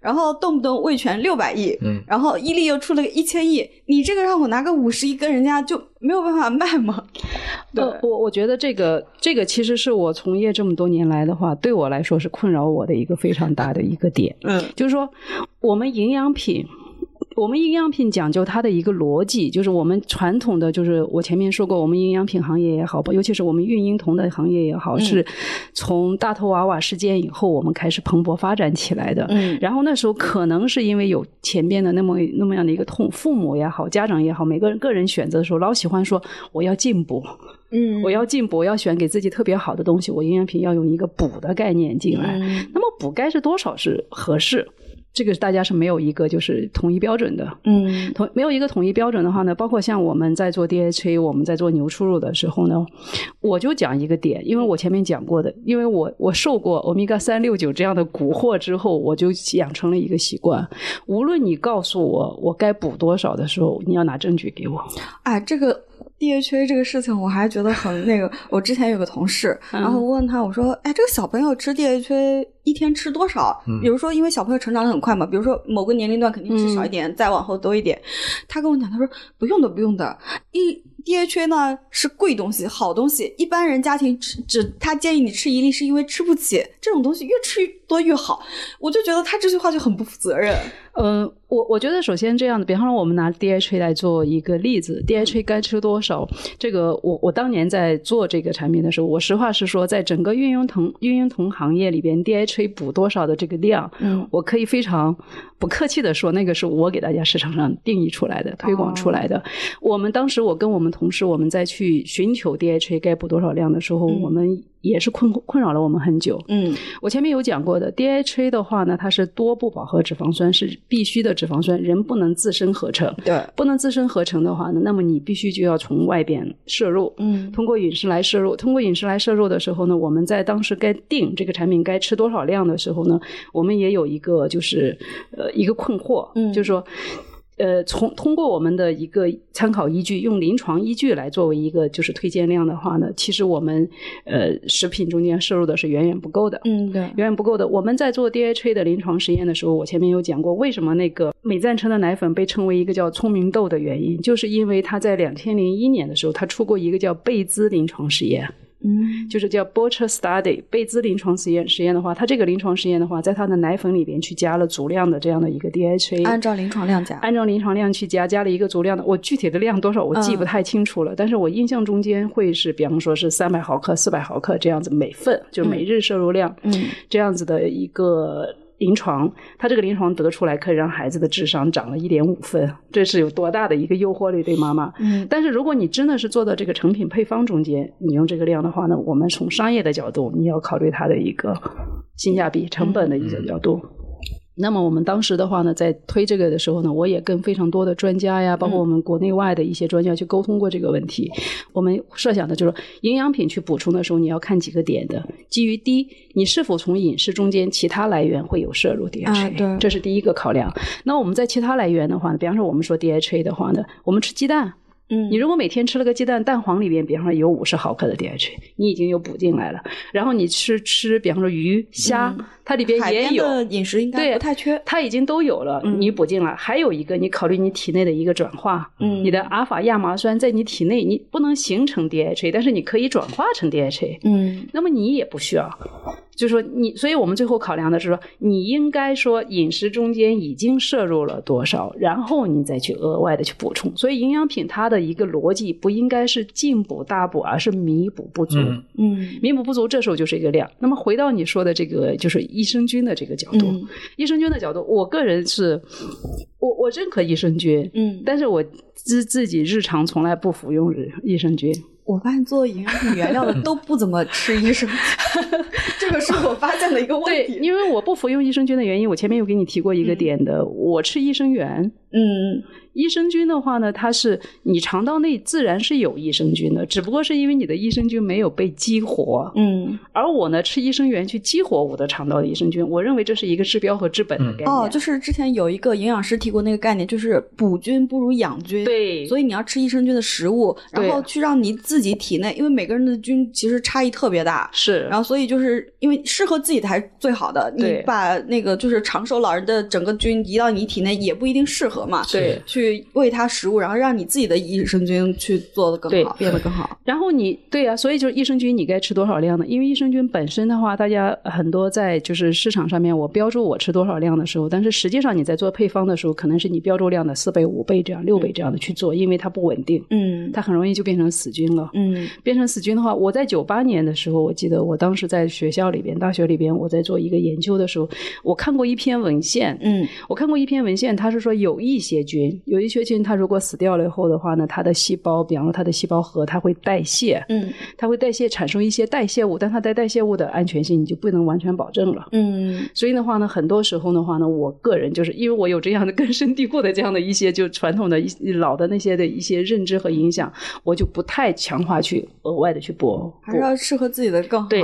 然后动不动味全六百亿，嗯然后伊利又出了个一千亿，你这个让我拿个五十亿跟人家就没有办法卖吗？对，呃，我我觉得这个这个其实是我从业这么多年来的话，对我来说是困扰我的一个非常大的一个点。嗯就是说，我们营养品。我们营养品讲究它的一个逻辑，就是我们传统的，就是我前面说过，我们营养品行业也好，尤其是我们孕婴童的行业也好，是从大头娃娃事件以后，我们开始蓬勃发展起来的。嗯然后那时候可能是因为有前边的那么那么样的一个痛，父母也好，家长也好，每个人个人选择的时候，老喜欢说我要进补，嗯我要进补，我要选给自己特别好的东西，我营养品要用一个补的概念进来。嗯那么补该是多少是合适？这个大家是没有一个就是统一标准的。嗯统没有一个统一标准的话呢，包括像我们在做 DHA，我们在做牛初乳的时候呢，我就讲一个点，因为我前面讲过的，因为我我受过欧米伽三六九这样的蛊惑之后，我就养成了一个习惯，无论你告诉我我该补多少的时候，你要拿证据给我。哎，这个 DHA 这个事情，我还觉得很那个。我之前有个同事，嗯然后我问他，我说：“哎，这个小朋友吃 DHA 一天吃多少？比如说，因为小朋友成长的很快嘛，比如说某个年龄段肯定吃少一点，再往后多一点。”他跟我讲，他说：“不用的，不用的。一 DHA 呢是贵东西，好东西，一般人家庭吃只他建议你吃一粒，是因为吃不起这种东西，越吃越多越好。”我就觉得他这句话就很不负责任。嗯，我我觉得首先这样的，比方说我们拿 DHA 来做一个例子，DHA 该吃多少？这个我我当年在做这个产品的时候，我实话实说，在整个孕婴童孕婴童行业里边，DHA 补多少的这个量，嗯我可以非常不客气的说，那个是我给大家市场上定义出来的、推广出来的。我们当时我跟我们同事，我们在去寻求 DHA 该补多少量的时候，嗯我们也是困困扰了我们很久。嗯我前面有讲过的，DHA 的话呢，它是多不饱和脂肪酸，是必须的脂肪酸，人不能自身合成。对，不能自身合成的话呢，那么你必须就要从外边摄入，嗯通过饮食来摄入。通过饮食来摄入的时候呢，我们在当时该定这个产品该吃多少量的时候呢，我们也有一个就是呃一个困惑，嗯就是说。呃，从通过我们的一个参考依据，用临床依据来作为一个就是推荐量的话呢，其实我们呃食品中间摄入的是远远不够的。嗯对，远远不够的。我们在做 DHA 的临床实验的时候，我前面有讲过，为什么那个美赞臣的奶粉被称为一个叫“聪明豆”的原因，就是因为它在两千零一年的时候，它出过一个叫贝兹临床实验。嗯。就是叫 Bocher Study 贝兹临床实验实验的话，它这个临床实验的话，在它的奶粉里边去加了足量的这样的一个 DHA，按照临床量加，按照临床量去加，加了一个足量的，我具体的量多少我记不太清楚了，但是我印象中间会是，比方说是三百毫克、四百毫克这样子每份，就每日摄入量，嗯。这样子的一个临床，他这个临床得出来可以让孩子的智商涨了一点五分，这是有多大的一个诱惑力对妈妈？嗯但是如果你真的是做到这个成品配方中间，你用这个量的话呢，我们从商业的角度，你要考虑它的一个性价比、成本的一个角度。那么我们当时的话呢，在推这个的时候呢，我也跟非常多的专家呀，包括我们国内外的一些专家去沟通过这个问题。我们设想的就是营养品去补充的时候，你要看几个点的。基于第一，你是否从饮食中间其他来源会有摄入 DHA，、啊对这是第一个考量。那我们在其他来源的话呢，比方说我们说 DHA 的话呢，我们吃鸡蛋。嗯你如果每天吃了个鸡蛋，蛋黄里边，比方说有五十毫克的 DHA，你已经有补进来了。然后你吃吃，比方说鱼、虾，它里边也有。的饮食应该对不太缺，它已经都有了，嗯你补进来。还有一个，你考虑你体内的一个转化，嗯你的阿尔法亚麻酸在你体内，你不能形成 DHA，但是你可以转化成 DHA，嗯那么你也不需要。就是说你，所以我们最后考量的是说，你应该说饮食中间已经摄入了多少，然后你再去额外的去补充。所以营养品它的一个逻辑不应该是进补大补，而是弥补不足。嗯嗯弥补不足，这时候就是一个量。那么回到你说的这个，就是益生菌的这个角度，嗯益生菌的角度，我个人是，我我认可益生菌，嗯，但是我自自己日常从来不服用益生菌。我发现做营养品原料的都不怎么吃益生菌，这个是我发现的一个问对，题。因为我不服用益生菌的原因，我前面有给你提过一个点的，我吃益生元。嗯益生菌的话呢，它是你肠道内自然是有益生菌的，只不过是因为你的益生菌没有被激活。嗯，而我呢，吃益生元去激活我的肠道的益生菌，我认为这是一个治标和治本的概念。哦，就是之前有一个营养师提过那个概念，就是补菌不如养菌。对，所以你要吃益生菌的食物，然后去让你自己体内，因为每个人的菌其实差异特别大，是，然后所以就是因为适合自己的还是最好的，你对把那个就是长寿老人的整个菌移到你体内也不一定适合嘛。对去喂它食物，然后让你自己的益生菌去做的更好，变得更好。然后你对啊，所以就是益生菌你该吃多少量呢？因为益生菌本身的话，大家很多在就是市场上面我标注我吃多少量的时候，但是实际上你在做配方的时候，可能是你标注量的四倍、五倍这样、六倍这样的去做，因为它不稳定，嗯它很容易就变成死菌了。嗯变成死菌的话，我在九八年的时候，我记得我当时在学校里边、大学里边，我在做一个研究的时候，我看过一篇文献，嗯我看过一篇文献，它是说有一些菌，有一些菌，它如果死掉了以后的话呢，它的细胞，比方说它的细胞核，它会代谢，嗯它会代谢产生一些代谢物，但它的代谢物的安全性你就不能完全保证了。嗯所以的话呢，很多时候的话呢，我个人就是因为我有这样的根深蒂固的这样的一些就传统的一老的那些的一些认知和影响，我就不太强化去额外的去播。还是要适合自己的更好。对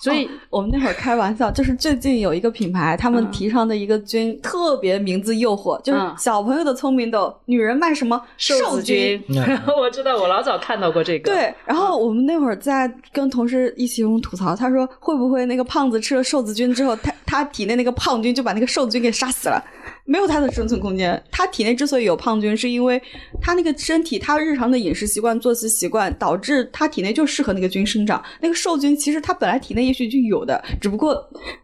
所以哦我们那会儿开玩笑，就是最近有一个品牌，他们嗯提倡的一个菌、特别名字诱惑，就是嗯小朋友的聪明豆，女人卖什么瘦子菌。嗯 我知道，我老早看到过这个。对，然后我们那会儿在跟同事一起用吐槽，他说会不会那个胖子吃了瘦子菌之后，他他体内那个胖菌就把那个瘦子菌给杀死了，没有它的生存空间。他体内之所以有胖菌，是因为他那个身体他日常的饮食习惯、作息习惯导致他体内就适合那个菌生长。那个瘦菌其实他本来体内也许就有的，只不过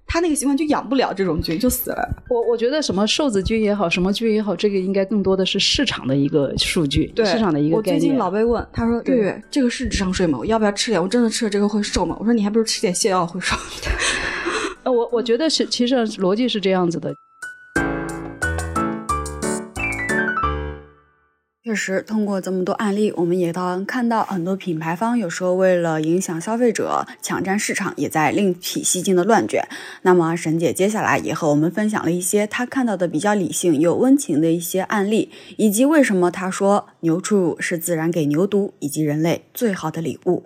他那个习惯就养不了这种菌，就死了。我我觉得什么瘦子菌也好，什么菌也好，这个应该更多的是市场的一个数据，对市场的一个概念。我最近老被问，他说：“月月，这个是智商税吗？我要不要吃点？我真的吃了这个会瘦吗？”我说：“你还不如吃点泻药会瘦。呃，我我觉得是，其实逻辑是这样子的。确实，通过这么多案例，我们也能看到很多品牌方有时候为了影响消费者、抢占市场，也在另辟蹊径的乱卷。那么，沈姐接下来也和我们分享了一些她看到的比较理性又温情的一些案例，以及为什么她说牛初乳是自然给牛犊以及人类最好的礼物。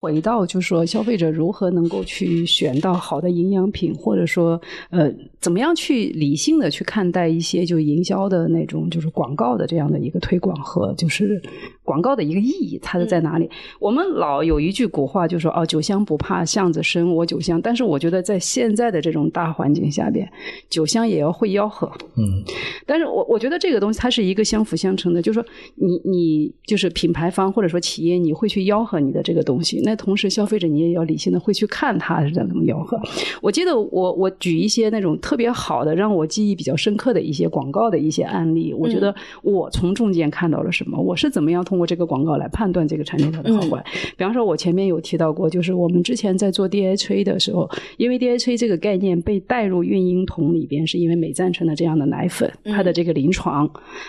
回到就是说，消费者如何能够去选到好的营养品，或者说，呃，怎么样去理性的去看待一些就营销的那种就是广告的这样的一个推广和就是广告的一个意义，它是在哪里？我们老有一句古话就说哦，酒香不怕巷子深，我酒香。但是我觉得在现在的这种大环境下边，酒香也要会吆喝。嗯，但是我我觉得这个东西它是一个相辅相成的，就是说你你就是品牌方或者说企业，你会去吆喝你的这个东西。那同时，消费者你也要理性的会去看它是怎么吆喝。我记得我我举一些那种特别好的，让我记忆比较深刻的一些广告的一些案例。我觉得我从中间看到了什么？我是怎么样通过这个广告来判断这个产品它的好坏？比方说，我前面有提到过，就是我们之前在做 DHA 的时候，因为 DHA 这个概念被带入孕婴桶里边，是因为美赞臣的这样的奶粉，它的这个临床，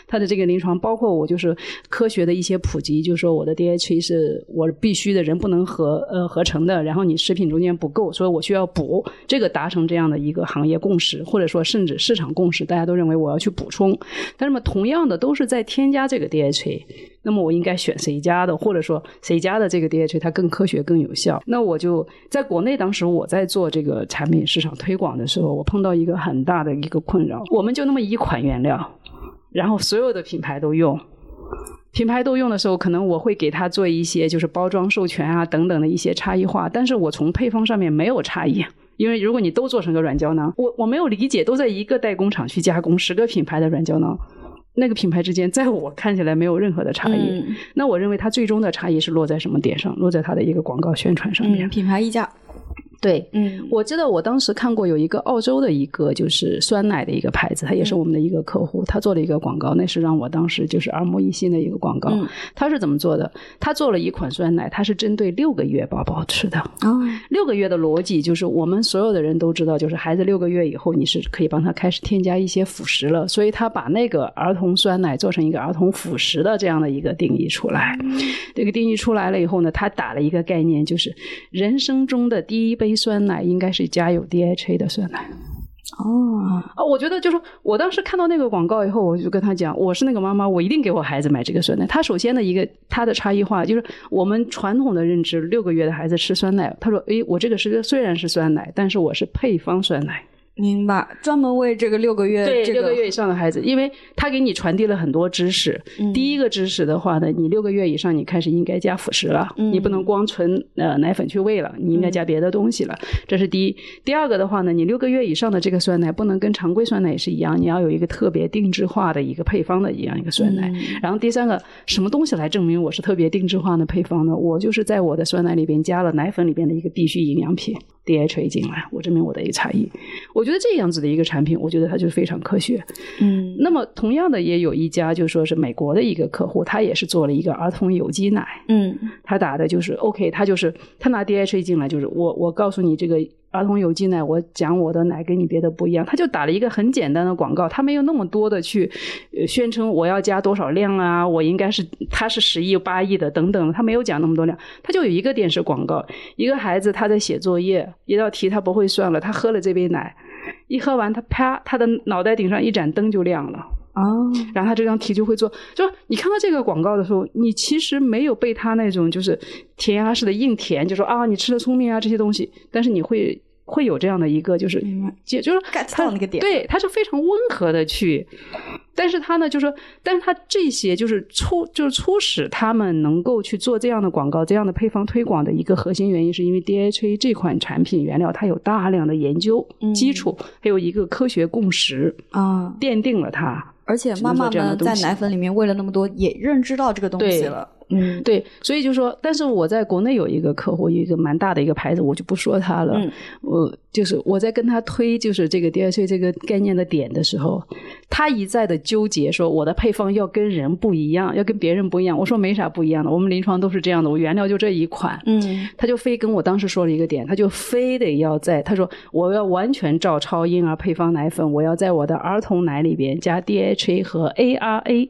它的这个临床，包括我就是科学的一些普及，就是说我的 DHA 是我必须的，人不能合呃合成的，然后你食品中间不够，所以我需要补，这个达成这样的一个行业共识，或者说甚至市场共识，大家都认为我要去补充。但是么同样的都是在添加这个 DHA，那么我应该选谁家的，或者说谁家的这个 DHA 它更科学更有效？那我就在国内当时我在做这个产品市场推广的时候，我碰到一个很大的一个困扰，我们就那么一款原料，然后所有的品牌都用。品牌都用的时候，可能我会给它做一些就是包装授权啊等等的一些差异化，但是我从配方上面没有差异。因为如果你都做成个软胶囊，我我没有理解，都在一个代工厂去加工十个品牌的软胶囊，那个品牌之间，在我看起来没有任何的差异。嗯那我认为它最终的差异是落在什么点上？落在它的一个广告宣传上面。嗯，品牌溢价，对，嗯我知道我当时看过有一个澳洲的一个就是酸奶的一个牌子，它也是我们的一个客户，他做了一个广告，那是让我当时就是耳目一新的一个广告。嗯他是怎么做的？他做了一款酸奶，它是针对六个月宝宝吃的。哦，六个月的逻辑就是我们所有的人都知道，就是孩子六个月以后你是可以帮他开始添加一些辅食了，所以他把那个儿童酸奶做成一个儿童辅食的这样的一个定义出来。这个定义出来了以后呢，他打了一个概念，就是人生中的第一杯酸奶应该是加有 DHA 的酸奶。哦，啊，我觉得就是我当时看到那个广告以后，我就跟他讲，我是那个妈妈，我一定给我孩子买这个酸奶。他首先的一个他的差异化就是我们传统的认知，六个月的孩子吃酸奶，他说，诶，我这个是虽然是酸奶，但是我是配方酸奶。明白，专门为这个六个月，对，这个六个月以上的孩子，因为他给你传递了很多知识。嗯第一个知识的话呢，你六个月以上，你开始应该加辅食了，嗯你不能光纯呃奶粉去喂了，你应该加别的东西了，这是第一。第二个的话呢，你六个月以上的这个酸奶不能跟常规酸奶也是一样，你要有一个特别定制化的一个配方的一样一个酸奶。嗯然后第三个，什么东西来证明我是特别定制化的配方呢？我就是在我的酸奶里边加了奶粉里边的一个必需营养品 DHA 进来，我证明我的一个差异。我觉得这样子的一个产品，我觉得它就是非常科学。嗯那么同样的，也有一家就说是美国的一个客户，他也是做了一个儿童有机奶，嗯他打的就是 OK，他就是他拿 DHA 进来，就是我我告诉你这个儿童有机奶，我讲我的奶跟你别的不一样，他就打了一个很简单的广告，他没有那么多的去宣称我要加多少量啊，我应该是他是十亿八亿的等等，他没有讲那么多量，他就有一个电视广告，一个孩子他在写作业，一道题他不会算了，他喝了这杯奶，一喝完他啪，他的脑袋顶上一盏灯就亮了。哦，然后他这张题就会做，就是你看到这个广告的时候，你其实没有被他那种就是填鸭式的硬填，就说啊你吃的聪明啊这些东西，但是你会会有这样的一个就是明白就就是 get 他到那个点对，他是非常温和的去，但是他呢就说，但是他这些就是促就是促使他们能够去做这样的广告、这样的配方推广的一个核心原因，是因为 DHA 这款产品原料它有大量的研究嗯。基础，还有一个科学共识，啊，奠定了它。而且妈妈们在奶粉里面喂了那么多，也认知到这个东西了。嗯对，所以就说，但是我在国内有一个客户，有一个蛮大的一个牌子，我就不说它了。嗯我就是我在跟他推就是这个 DHA 这个概念的点的时候，他一再的纠结说我的配方要跟人不一样，要跟别人不一样。我说没啥不一样的，我们临床都是这样的，我原料就这一款。嗯他就非跟我当时说了一个点，他就非得要在他说我要完全照抄婴儿配方奶粉，我要在我的儿童奶里边加 DHA 和 ARA。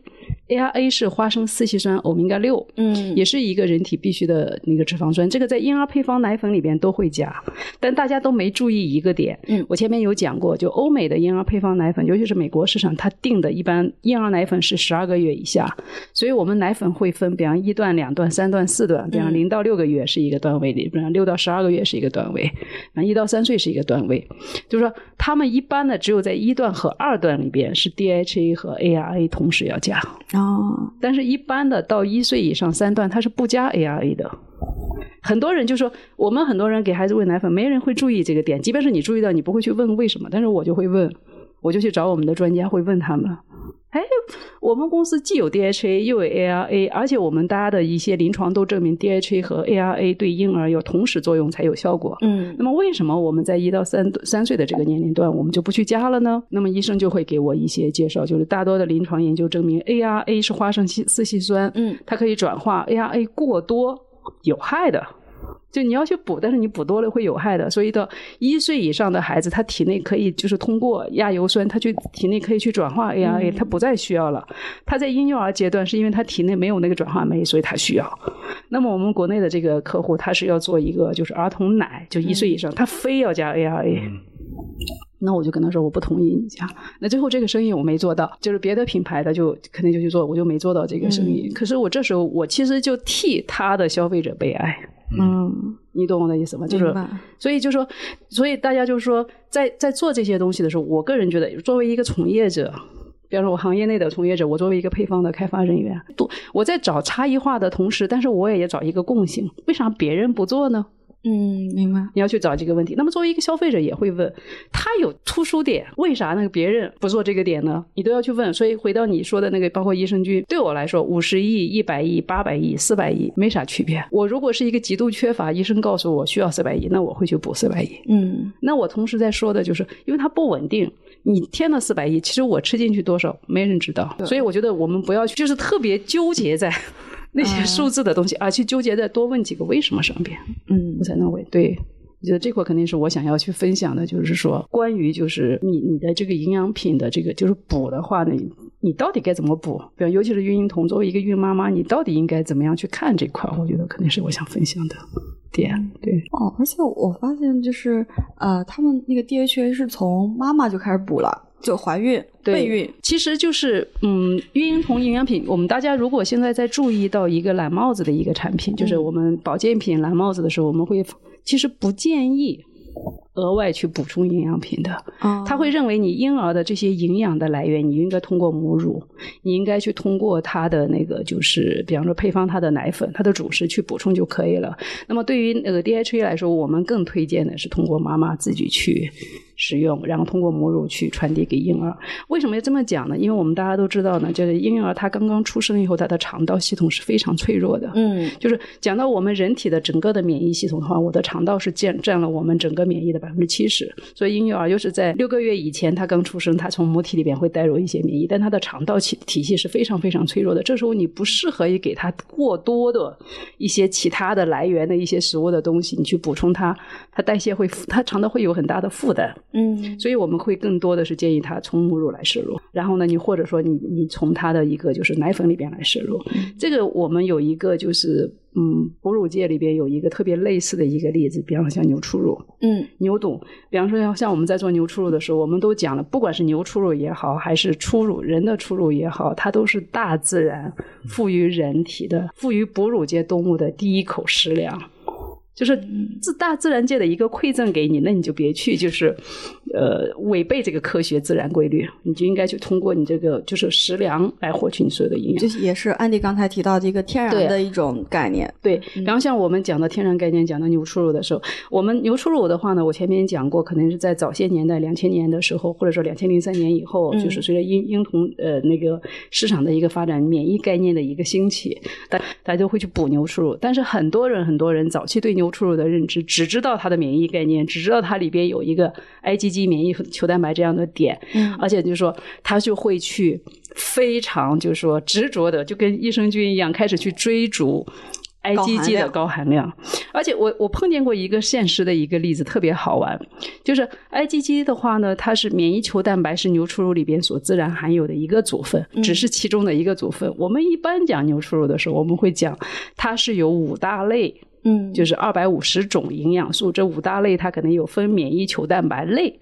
ARA 是花生四烯酸欧米伽六，嗯也是一个人体必需的那个脂肪酸，这个在婴儿配方奶粉里边都会加，但大家都没注意一个点。嗯我前面有讲过，就欧美的婴儿配方奶粉，尤其是美国市场，它定的一般婴儿奶粉是十二个月以下，所以我们奶粉会分，比方一段、两段、三段、四段，比方嗯零到六个月是一个段位，比方六到十二个月是一个段位，啊一到三岁是一个段位，就是说他们一般的只有在一段和二段里边是 DHA 和 ARA 同时要加。哦，但是，一般的到一岁以上三段，它是不加 ARA 的。很多人就说，我们很多人给孩子喂奶粉，没人会注意这个点。即便是你注意到，你不会去问为什么，但是我就会问，我就去找我们的专家，会问他们。哎，我们公司既有 DHA 又有 ARA，而且我们大家的一些临床都证明 DHA 和 ARA 对婴儿有同时作用才有效果。嗯那么为什么我们在一到三三岁的这个年龄段，我们就不去加了呢？那么医生就会给我一些介绍，就是大多的临床研究证明，ARA 是花生烯四烯酸，嗯，它可以转化，ARA 过多有害的。就你要去补，但是你补多了会有害的，所以到一岁以上的孩子，他体内可以就是通过亚油酸，他去体内可以去转化 ARA，、他不再需要了。他在婴幼儿阶段是因为他体内没有那个转化酶，所以他需要。那么我们国内的这个客户，他是要做一个就是儿童奶，就一岁以上，他非要加 ARA。那我就跟他说我不同意你加，那最后这个生意我没做到，就是别的品牌的就肯定就去做，我就没做到这个生意。可是我这时候我其实就替他的消费者悲哀，嗯，你懂我的意思吗？就是所以就说，所以大家就是说，在在做这些东西的时候，我个人觉得，作为一个从业者，比方说我行业内的从业者，我作为一个配方的开发人员，多我在找差异化的同时，但是我也要找一个共性，为啥别人不做呢？嗯，明白。你要去找这个问题。那么作为一个消费者也会问，他有突出点，为啥那个别人不做这个点呢？你都要去问。所以回到你说的那个，包括益生菌，对我来说，五十亿、一百亿、八百亿、四百亿没啥区别。我如果是一个极度缺乏，医生告诉我需要四百亿，那我会去补四百亿。嗯那我同时在说的就是，因为它不稳定，你添了四百亿，其实我吃进去多少没人知道，所以我觉得我们不要去就是特别纠结在 那些数字的东西，而去纠结在多问几个为什么上边，嗯我才能为对。我觉得这块肯定是我想要去分享的，就是说关于就是你你的这个营养品的这个就是补的话呢，你你到底该怎么补？比如尤其是孕婴童，作为一个孕妈妈，你到底应该怎么样去看这块？我觉得肯定是我想分享的点。对，哦，而且我发现就是呃，他们那个 DHA 是从妈妈就开始补了，就怀孕、对备孕。其实就是嗯，孕婴童营养品，我们大家如果现在在注意到一个蓝帽子的一个产品，就是我们保健品蓝帽子的时候，我们会其实不建议。额外去补充营养品的，哦他会认为你婴儿的这些营养的来源，你应该通过母乳，你应该去通过他的那个就是，比方说配方他的奶粉、他的主食去补充就可以了。那么对于那个 DHA 来说，我们更推荐的是通过妈妈自己去使用，然后通过母乳去传递给婴儿。为什么要这么讲呢？因为我们大家都知道呢，就是婴儿他刚刚出生以后，他的肠道系统是非常脆弱的。嗯就是讲到我们人体的整个的免疫系统的话，我的肠道是占占了我们整个免疫的百分之七十。所以婴幼儿就是在六个月以前，他刚出生，他从母体里边会带入一些免疫，但他的肠道体体系是非常非常脆弱的。这时候你不适合于给他过多的一些其他的来源的一些食物的东西，你去补充它，它代谢会它肠道会有很大的负担。嗯所以我们会更多的是建议他从母乳来摄入，然后呢，你或者说你你从他的一个就是奶粉里边来摄入。这个我们有一个就是嗯，哺乳界里边有一个特别类似的一个例子，比方说像牛初乳。嗯牛肚，比方说像像我们在做牛初乳的时候，我们都讲了，不管是牛初乳也好，还是初乳人的初乳也好，它都是大自然赋予人体的、赋予哺乳界动物的第一口食粮。就是自大自然界的一个馈赠给你，那你就别去就是，呃，违背这个科学自然规律，你就应该去通过你这个就是食粮来获取你所有的营养这。也是安迪刚才提到的一个天然的一种概念。对，然后像我们讲的天然概念，讲到牛初乳的时候，我们牛初乳的话呢，我前面讲过，可能是在早些年代，两千年的时候，或者说两千零三年以后，嗯就是随着婴婴童呃那个市场的一个发展，免疫概念的一个兴起，大大家都会去补牛初乳。但是很多人很多人早期对牛初乳的认知，只知道它的免疫概念，只知道它里边有一个 IgG 免疫球蛋白这样的点，嗯而且就是说他就会去非常就是说执着的，就跟益生菌一样，开始去追逐 IgG 的高含量，而且我我碰见过一个现实的一个例子，特别好玩，就是 IgG 的话呢，它是免疫球蛋白是牛初乳里边所自然含有的一个组分，只是其中的一个组分。我们一般讲牛初乳的时候，我们会讲它是有五大类。嗯，就是二百五十种营养素，这五大类它可能有分免疫球蛋白类。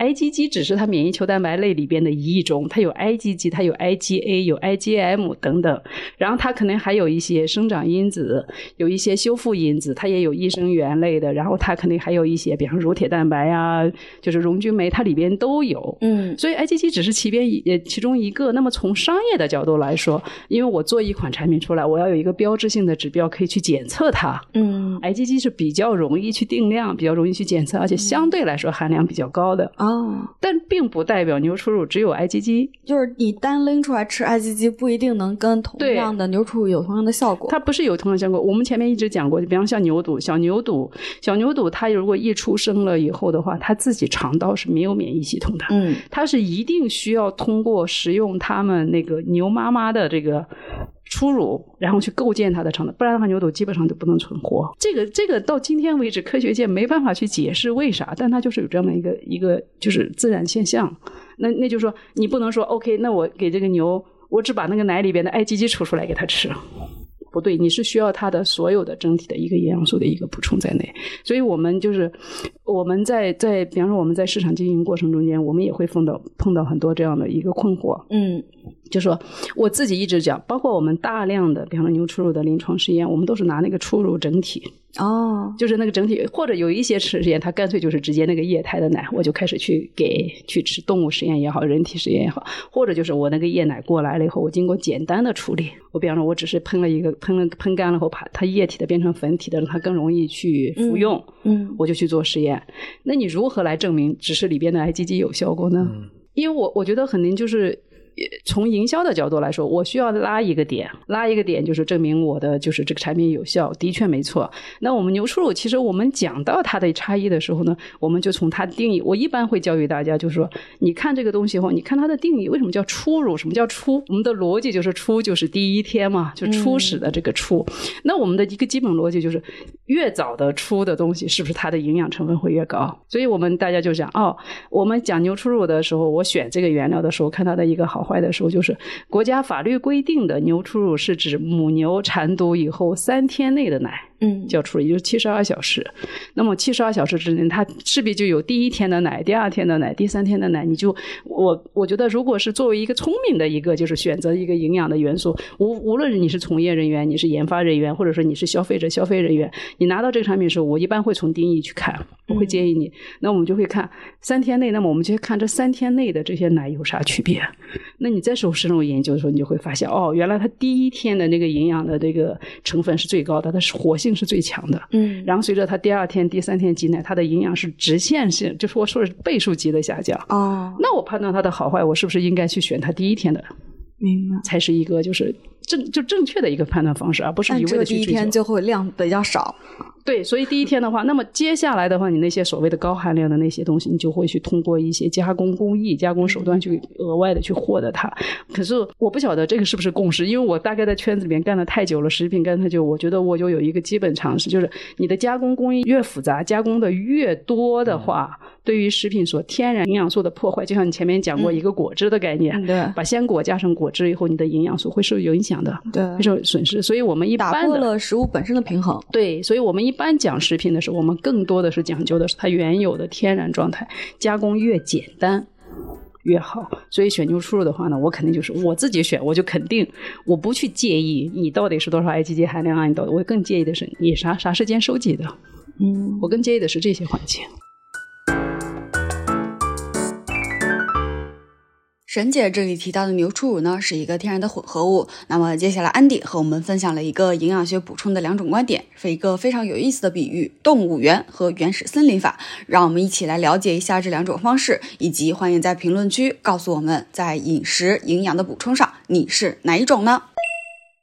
IgG 只是它免疫球蛋白类里边的一种，它有 IgG，它有 IgA，有 IgM 等等。然后它可能还有一些生长因子，有一些修复因子，它也有益生元类的。然后它肯定还有一些，比方说乳铁蛋白呀、就是溶菌酶，它里边都有。嗯所以 IgG 只是其边一呃其中一个。那么从商业的角度来说，因为我做一款产品出来，我要有一个标志性的指标可以去检测它。嗯 IgG 是比较容易去定量，比较容易去检测，而且相对来说含量比较高的。哦，但并不代表牛初乳只有 IgG，就是你单拎出来吃 IgG 不一定能跟同样的牛初乳有同样的效果。它不是有同样效果。我们前面一直讲过，比方像牛肚，小牛肚，小牛肚它如果一出生了以后的话，它自己肠道是没有免疫系统的。嗯它是一定需要通过食用它们那个牛妈妈的这个初乳，然后去构建它的肠道，不然的话牛肚基本上就不能存活。这个这个到今天为止，科学界没办法去解释为啥，但它就是有这么一个一个就是自然现象。那那就是说，你不能说 OK，那我给这个牛，我只把那个奶里边的 IgG 抽出来给它吃。不对，你是需要它的所有的整体的一个营养素的一个补充在内，所以我们就是我们在在比方说我们在市场经营过程中间，我们也会碰到碰到很多这样的一个困惑，嗯就说我自己一直讲，包括我们大量的比方说牛初乳的临床试验，我们都是拿那个初乳整体，哦就是那个整体，或者有一些实验，它干脆就是直接那个液态的奶，我就开始去给去吃动物实验也好，人体实验也好，或者就是我那个液奶过来了以后，我经过简单的处理，我比方说我只是喷了一个喷了喷干了后，把它液体的变成粉体的，让它更容易去服用，嗯我就去做实验。那你如何来证明只是里边的 IgG 有效果呢？因为我我觉得肯定就是。呃从营销的角度来说，我需要拉一个点，拉一个点就是证明我的就是这个产品有效，的确没错。那我们牛初乳其实我们讲到它的差异的时候呢，我们就从它的定义，我一般会教育大家，就是说，你看这个东西后，你看它的定义，为什么叫初乳？什么叫初？我们的逻辑就是初就是第一天嘛，就初始的这个初。那我们的一个基本逻辑就是，越早的出的东西，是不是它的营养成分会越高？所以我们大家就讲哦，我们讲牛初乳的时候，我选这个原料的时候，看它的一个好坏的时候，就是国家法律规定的牛初乳是指母牛产犊以后三天内的奶。嗯叫出，也就是七十二小时。那么七十二小时之内，它势必就有第一天的奶、第二天的奶、第三天的奶。你就我我觉得，如果是作为一个聪明的一个，就是选择一个营养的元素，无无论你是从业人员、你是研发人员，或者说你是消费者、消费人员，你拿到这个产品的时候，我一般会从定义去看，我会建议你。那我们就会看三天内，那么我们就看这三天内的这些奶有啥区别。那你再时候深入研究的时候，你就会发现，哦，原来它第一天的那个营养的这个成分是最高的，它是活性是最强的。嗯然后随着它第二天、第三天挤奶，它的营养是直线性，就是我说的是倍数级的下降。哦，那我判断它的好坏，我是不是应该去选它第一天的，明白。才是一个就是正就正确的一个判断方式，而不是一味但这个的去第一天。就会量比较少。对，所以第一天的话，那么接下来的话，你那些所谓的高含量的那些东西，你就会去通过一些加工工艺、加工手段去额外的去获得它。可是我不晓得这个是不是共识，因为我大概在圈子里面干的太久了，食品干太久，我觉得我就有一个基本常识，就是你的加工工艺越复杂，加工的越多的话，对于食品所天然营养素的破坏，就像你前面讲过一个果汁的概念，嗯对把鲜果加上果汁以后，你的营养素会受有影响的，对会受损失。所以我们一般打破了食物本身的平衡。对，所以我们一般讲食品的时候，我们更多的是讲究的是它原有的天然状态，加工越简单。越好，所以选牛初乳的话呢，我肯定就是我自己选，我就肯定我不去介意你到底是多少 IgG 含量啊，你到底我更介意的是你啥啥时间收集的，嗯，我更介意的是这些环节。沈姐这里提到的牛初乳呢，是一个天然的混合物。那么接下来，安迪和我们分享了一个营养学补充的两种观点，是一个非常有意思的比喻：动物园和原始森林法。让我们一起来了解一下这两种方式，以及欢迎在评论区告诉我们，在饮食营养的补充上，你是哪一种呢？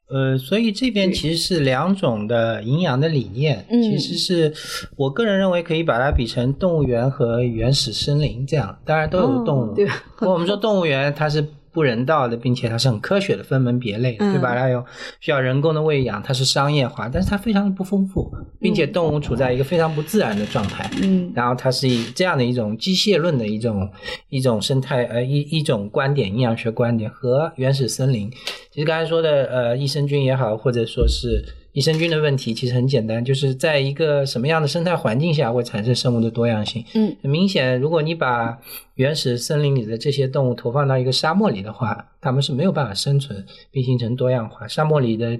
呃，所以这边其实是两种的营养的理念，嗯其实是我个人认为可以把它比成动物园和原始森林这样，当然都有动物，对我们说动物园它是不人道的，并且它是很科学的分门别类，嗯对吧？它有需要人工的喂养，它是商业化，但是它非常的不丰富，并且动物处在一个非常不自然的状态。嗯然后它是以这样的一种机械论的一种一种生态呃一一种观点，营养学观点和原始森林。其实刚才说的呃益生菌也好，或者说是益生菌的问题，其实很简单，就是在一个什么样的生态环境下会产生生物的多样性。嗯，很明显，如果你把原始森林里的这些动物投放到一个沙漠里的话，它们是没有办法生存并形成多样化。沙漠里的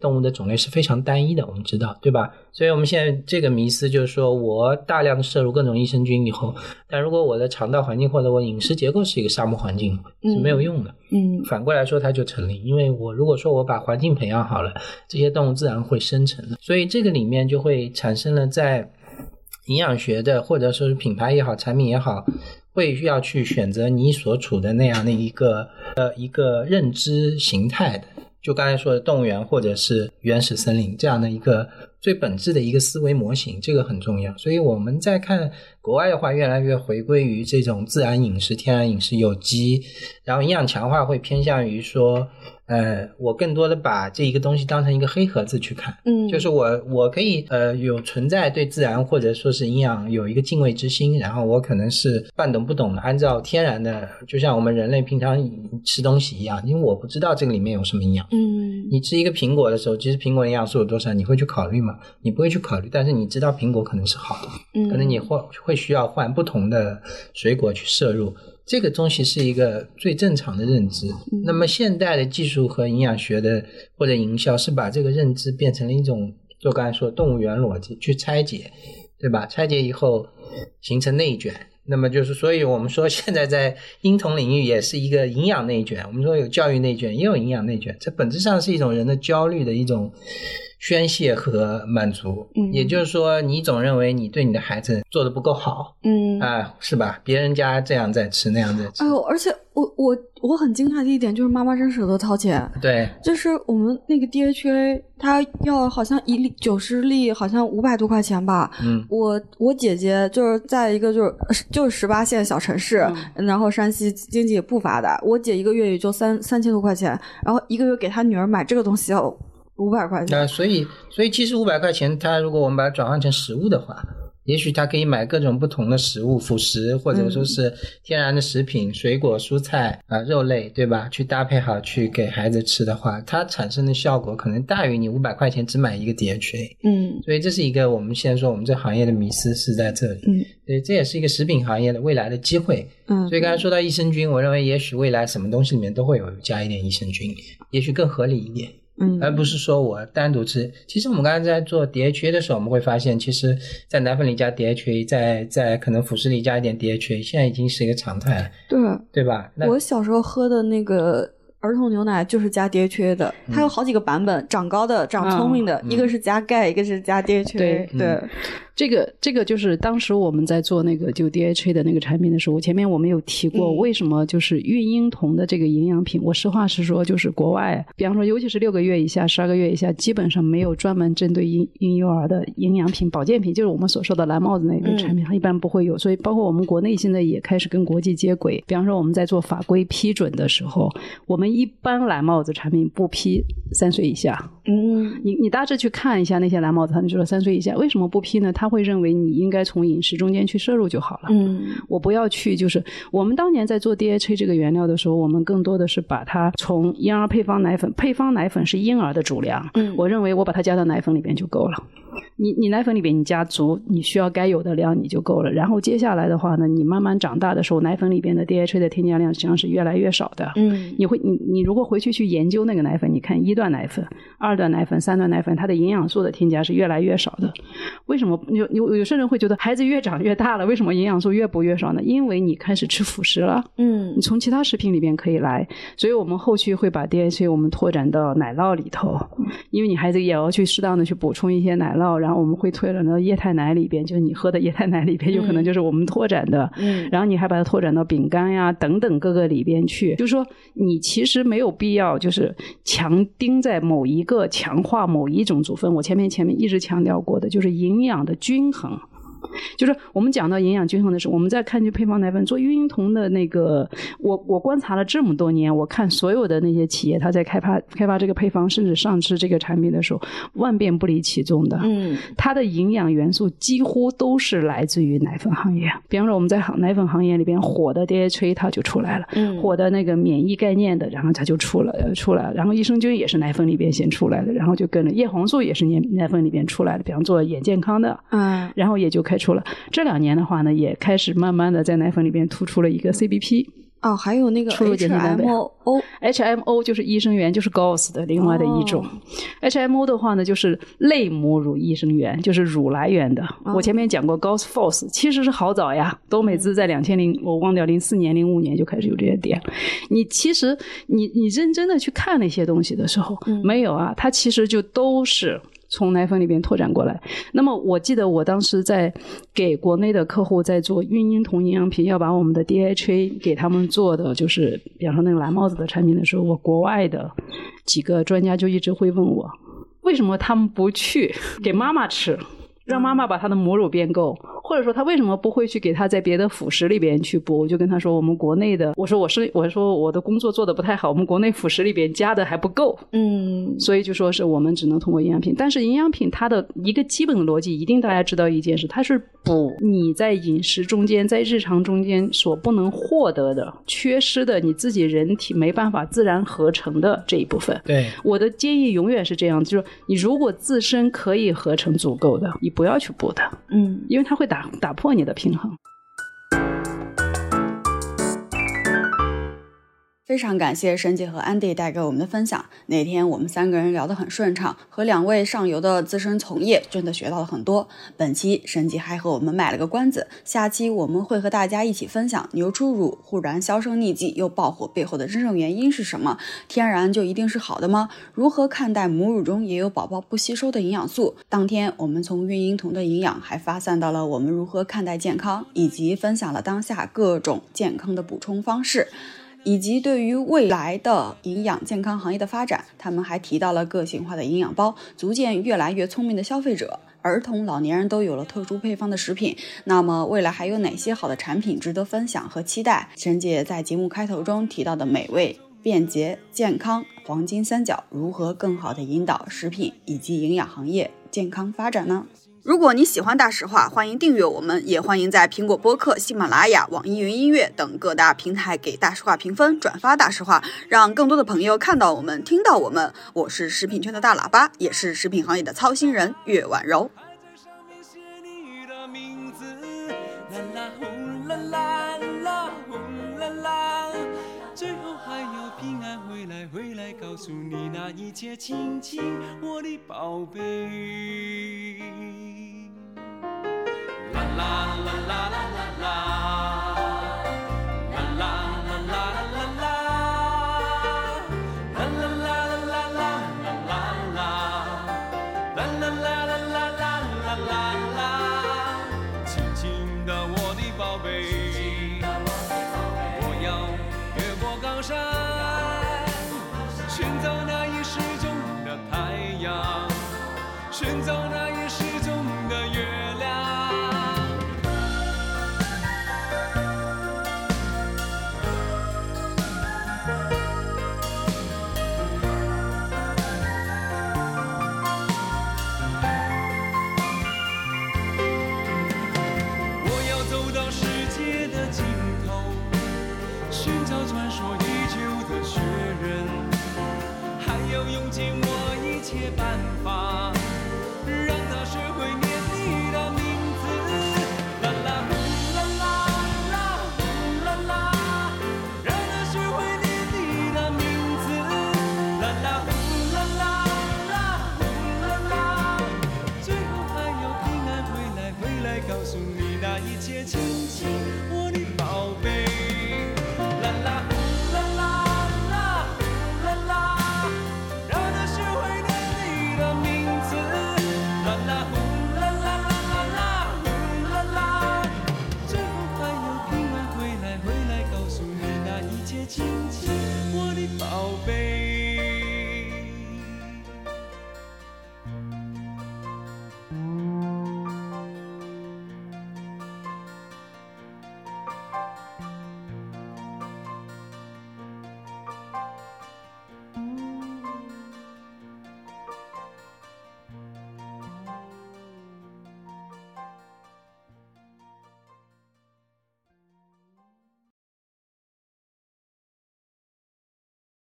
动物的种类是非常单一的，我们知道，对吧？所以我们现在这个迷思就是说我大量的摄入各种益生菌以后，但如果我的肠道环境或者我饮食结构是一个沙漠环境，是没有用的。嗯反过来说，它就成立，因为我如果说我把环境培养好了，这些动物自然会生成的。所以这个里面就会产生了在营养学的或者说是品牌也好，产品也好，会需要去选择你所处的那样的一个呃一个认知形态的。就刚才说的动物园或者是原始森林这样的一个最本质的一个思维模型，这个很重要。所以我们在看国外的话，越来越回归于这种自然饮食、天然饮食、有机，然后营养强化会偏向于说，呃，我更多的把这一个东西当成一个黑盒子去看，嗯，就是我我可以呃有存在对自然或者说是营养有一个敬畏之心，然后我可能是半懂不懂的，按照天然的，就像我们人类平常吃东西一样，因为我不知道这个里面有什么营养。嗯你吃一个苹果的时候，其实苹果营养素有多少，你会去考虑吗？你不会去考虑，但是你知道苹果可能是好的，嗯，可能你会会需要换不同的水果去摄入，这个东西是一个最正常的认知。那么现代的技术和营养学的或者营销是把这个认知变成了一种，就刚才说动物园逻辑去拆解，对吧？拆解以后形成内卷。那么就是，所以我们说现在在婴童领域也是一个营养内卷。我们说有教育内卷，也有营养内卷，这本质上是一种人的焦虑的一种宣泄和满足。嗯也就是说，你总认为你对你的孩子做的不够好嗯啊、是吧？别人家这样在吃，那样在吃哎，呦，而且我我我很惊讶的一点就是妈妈真舍得掏钱，对，就是我们那个 DHA，它要好像一粒九十粒，好像五百多块钱吧。嗯我我姐姐就是在一个就是就是十八线小城市，然后山西经济也不发达，我姐一个月也就三三千多块钱，然后一个月给她女儿买这个东西要五百块那钱。所以，所以其实五百块钱，它如果我们把它转换成食物的话，也许它可以买各种不同的食物，辅食或者说是天然的食品、水果、蔬菜啊、肉类，对吧？去搭配好去给孩子吃的话，它产生的效果可能大于你五百块钱只买一个 DHA。嗯所以这是一个我们现在说我们这行业的迷思是在这里。嗯所以这也是一个食品行业的未来的机会。嗯，所以刚才说到益生菌，我认为也许未来什么东西里面都会有加一点益生菌，也许更合理一点。嗯而不是说我单独吃。其实我们刚才在做 DHA 的时候，我们会发现，其实，在奶粉里加 DHA，在在可能辅食里加一点 DHA，现在已经是一个常态了，对。对吧？那我小时候喝的那个儿童牛奶就是加 DHA 的，它有好几个版本，长高的、长聪明的，嗯一个是加钙，一个是加 DHA。对对，这个这个就是当时我们在做那个就 DHA 的那个产品的时候，前面我们有提过，嗯为什么就是孕婴童的这个营养品，我实话实说，就是国外，比方说尤其是六个月以下、十二个月以下，基本上没有专门针对婴婴幼儿的营养品、保健品，就是我们所说的蓝帽子那个产品，它一般不会有。所以包括我们国内现在也开始跟国际接轨，比方说我们在做法规批准的时候，我们一般蓝帽子产品不批三岁以下，嗯你你大致去看一下那些蓝帽子，他们就说三岁以下为什么不批呢？他会认为你应该从饮食中间去摄入就好了。嗯我不要去，就是我们当年在做 DHA 这个原料的时候，我们更多的是把它从婴儿配方奶粉，配方奶粉是婴儿的主粮，嗯我认为我把它加到奶粉里边就够了。你你奶粉里边你加足你需要该有的量你就够了，然后接下来的话呢，你慢慢长大的时候，奶粉里边的 DHA 的添加量实际上是越来越少的。嗯你会你你如果回去去研究那个奶粉，你看一段奶粉、二段奶粉、三段奶粉，它的营养素的添加是越来越少的。为什么有有有些人会觉得孩子越长越大了，为什么营养素越补越少呢？因为你开始吃辅食了。嗯你从其他食品里边可以来，所以我们后续会把 DHA 我们拓展到奶酪里头，因为你孩子也要去适当的去补充一些奶酪，然后我们会推展到液态奶里边，就是你喝的液态奶里边，有可能就是我们拓展的，嗯。然后你还把它拓展到饼干呀等等各个里边去，就是说你其实没有必要就是强盯在某一个强化某一种组分，我前面前面一直强调过的就是营养的均衡。就是我们讲到营养均衡的时候，我们在看这配方奶粉做孕婴童的那个，我我观察了这么多年，我看所有的那些企业，他在开发开发这个配方，甚至上市这个产品的时候，万变不离其宗的。嗯，它的营养元素几乎都是来自于奶粉行业。比方说，我们在行奶粉行业里边火的 DHA 它就出来了，嗯火的那个免疫概念的，然后它就出了呃出来了，然后益生菌也是奶粉里边先出来的，然后就跟着叶黄素也是奶奶粉里边出来的，比方做眼健康的，嗯然后也就开出了。这两年的话呢，也开始慢慢的在奶粉里边突出了一个 CBP。哦，还有那个 HMO，HMO 就是益生元，就是 GOS 的另外的一种。HMO 的话呢，就是类母乳益生元，就是乳来源的。我前面讲过 GOS Force，其实是好早呀，都美姿在两千零我忘掉零四年、零五年就开始有这些点。你其实你你认真的去看那些东西的时候，没有啊，它其实就都是。从奶粉里边拓展过来。那么我记得我当时在给国内的客户在做孕婴童营养品，要把我们的 DHA 给他们做的，就是比方说那个蓝帽子的产品的时候，我国外的几个专家就一直会问我，为什么他们不去给妈妈吃？让妈妈把她的母乳变够，或者说他为什么不会去给他在别的辅食里边去补？我就跟他说，我们国内的，我说我是我说我的工作做的不太好，我们国内辅食里边加的还不够，嗯所以就说是我们只能通过营养品。但是营养品它的一个基本的逻辑，一定大家知道一件事，它是补你在饮食中间、在日常中间所不能获得的、缺失的，你自己人体没办法自然合成的这一部分。对，我的建议永远是这样，就是你如果自身可以合成足够的，你不要去补它，嗯因为它会打打破你的平衡。非常感谢沈姐和安迪带给我们的分享。那天我们三个人聊得很顺畅，和两位上游的资深从业真的学到了很多。本期沈姐还和我们卖了个关子，下期我们会和大家一起分享牛初乳忽然销声匿迹又爆火背后的真正原因是什么？天然就一定是好的吗？如何看待母乳中也有宝宝不吸收的营养素？当天我们从孕婴童的营养还发散到了我们如何看待健康，以及分享了当下各种健康的补充方式。以及对于未来的营养健康行业的发展，他们还提到了个性化的营养包，足见越来越聪明的消费者。儿童、老年人都有了特殊配方的食品，那么未来还有哪些好的产品值得分享和期待？沈姐在节目开头中提到的美味、便捷、健康黄金三角，如何更好的引导食品以及营养行业健康发展呢？如果你喜欢大实话，欢迎订阅我们，也欢迎在苹果播客、喜马拉雅、网易云音乐等各大平台给大实话评分、转发大实话，让更多的朋友看到我们、听到我们。我是食品圈的大喇叭，也是食品行业的操心人岳婉柔。最后还要平安回来，回来告诉你那一切，亲亲我的宝贝。baby.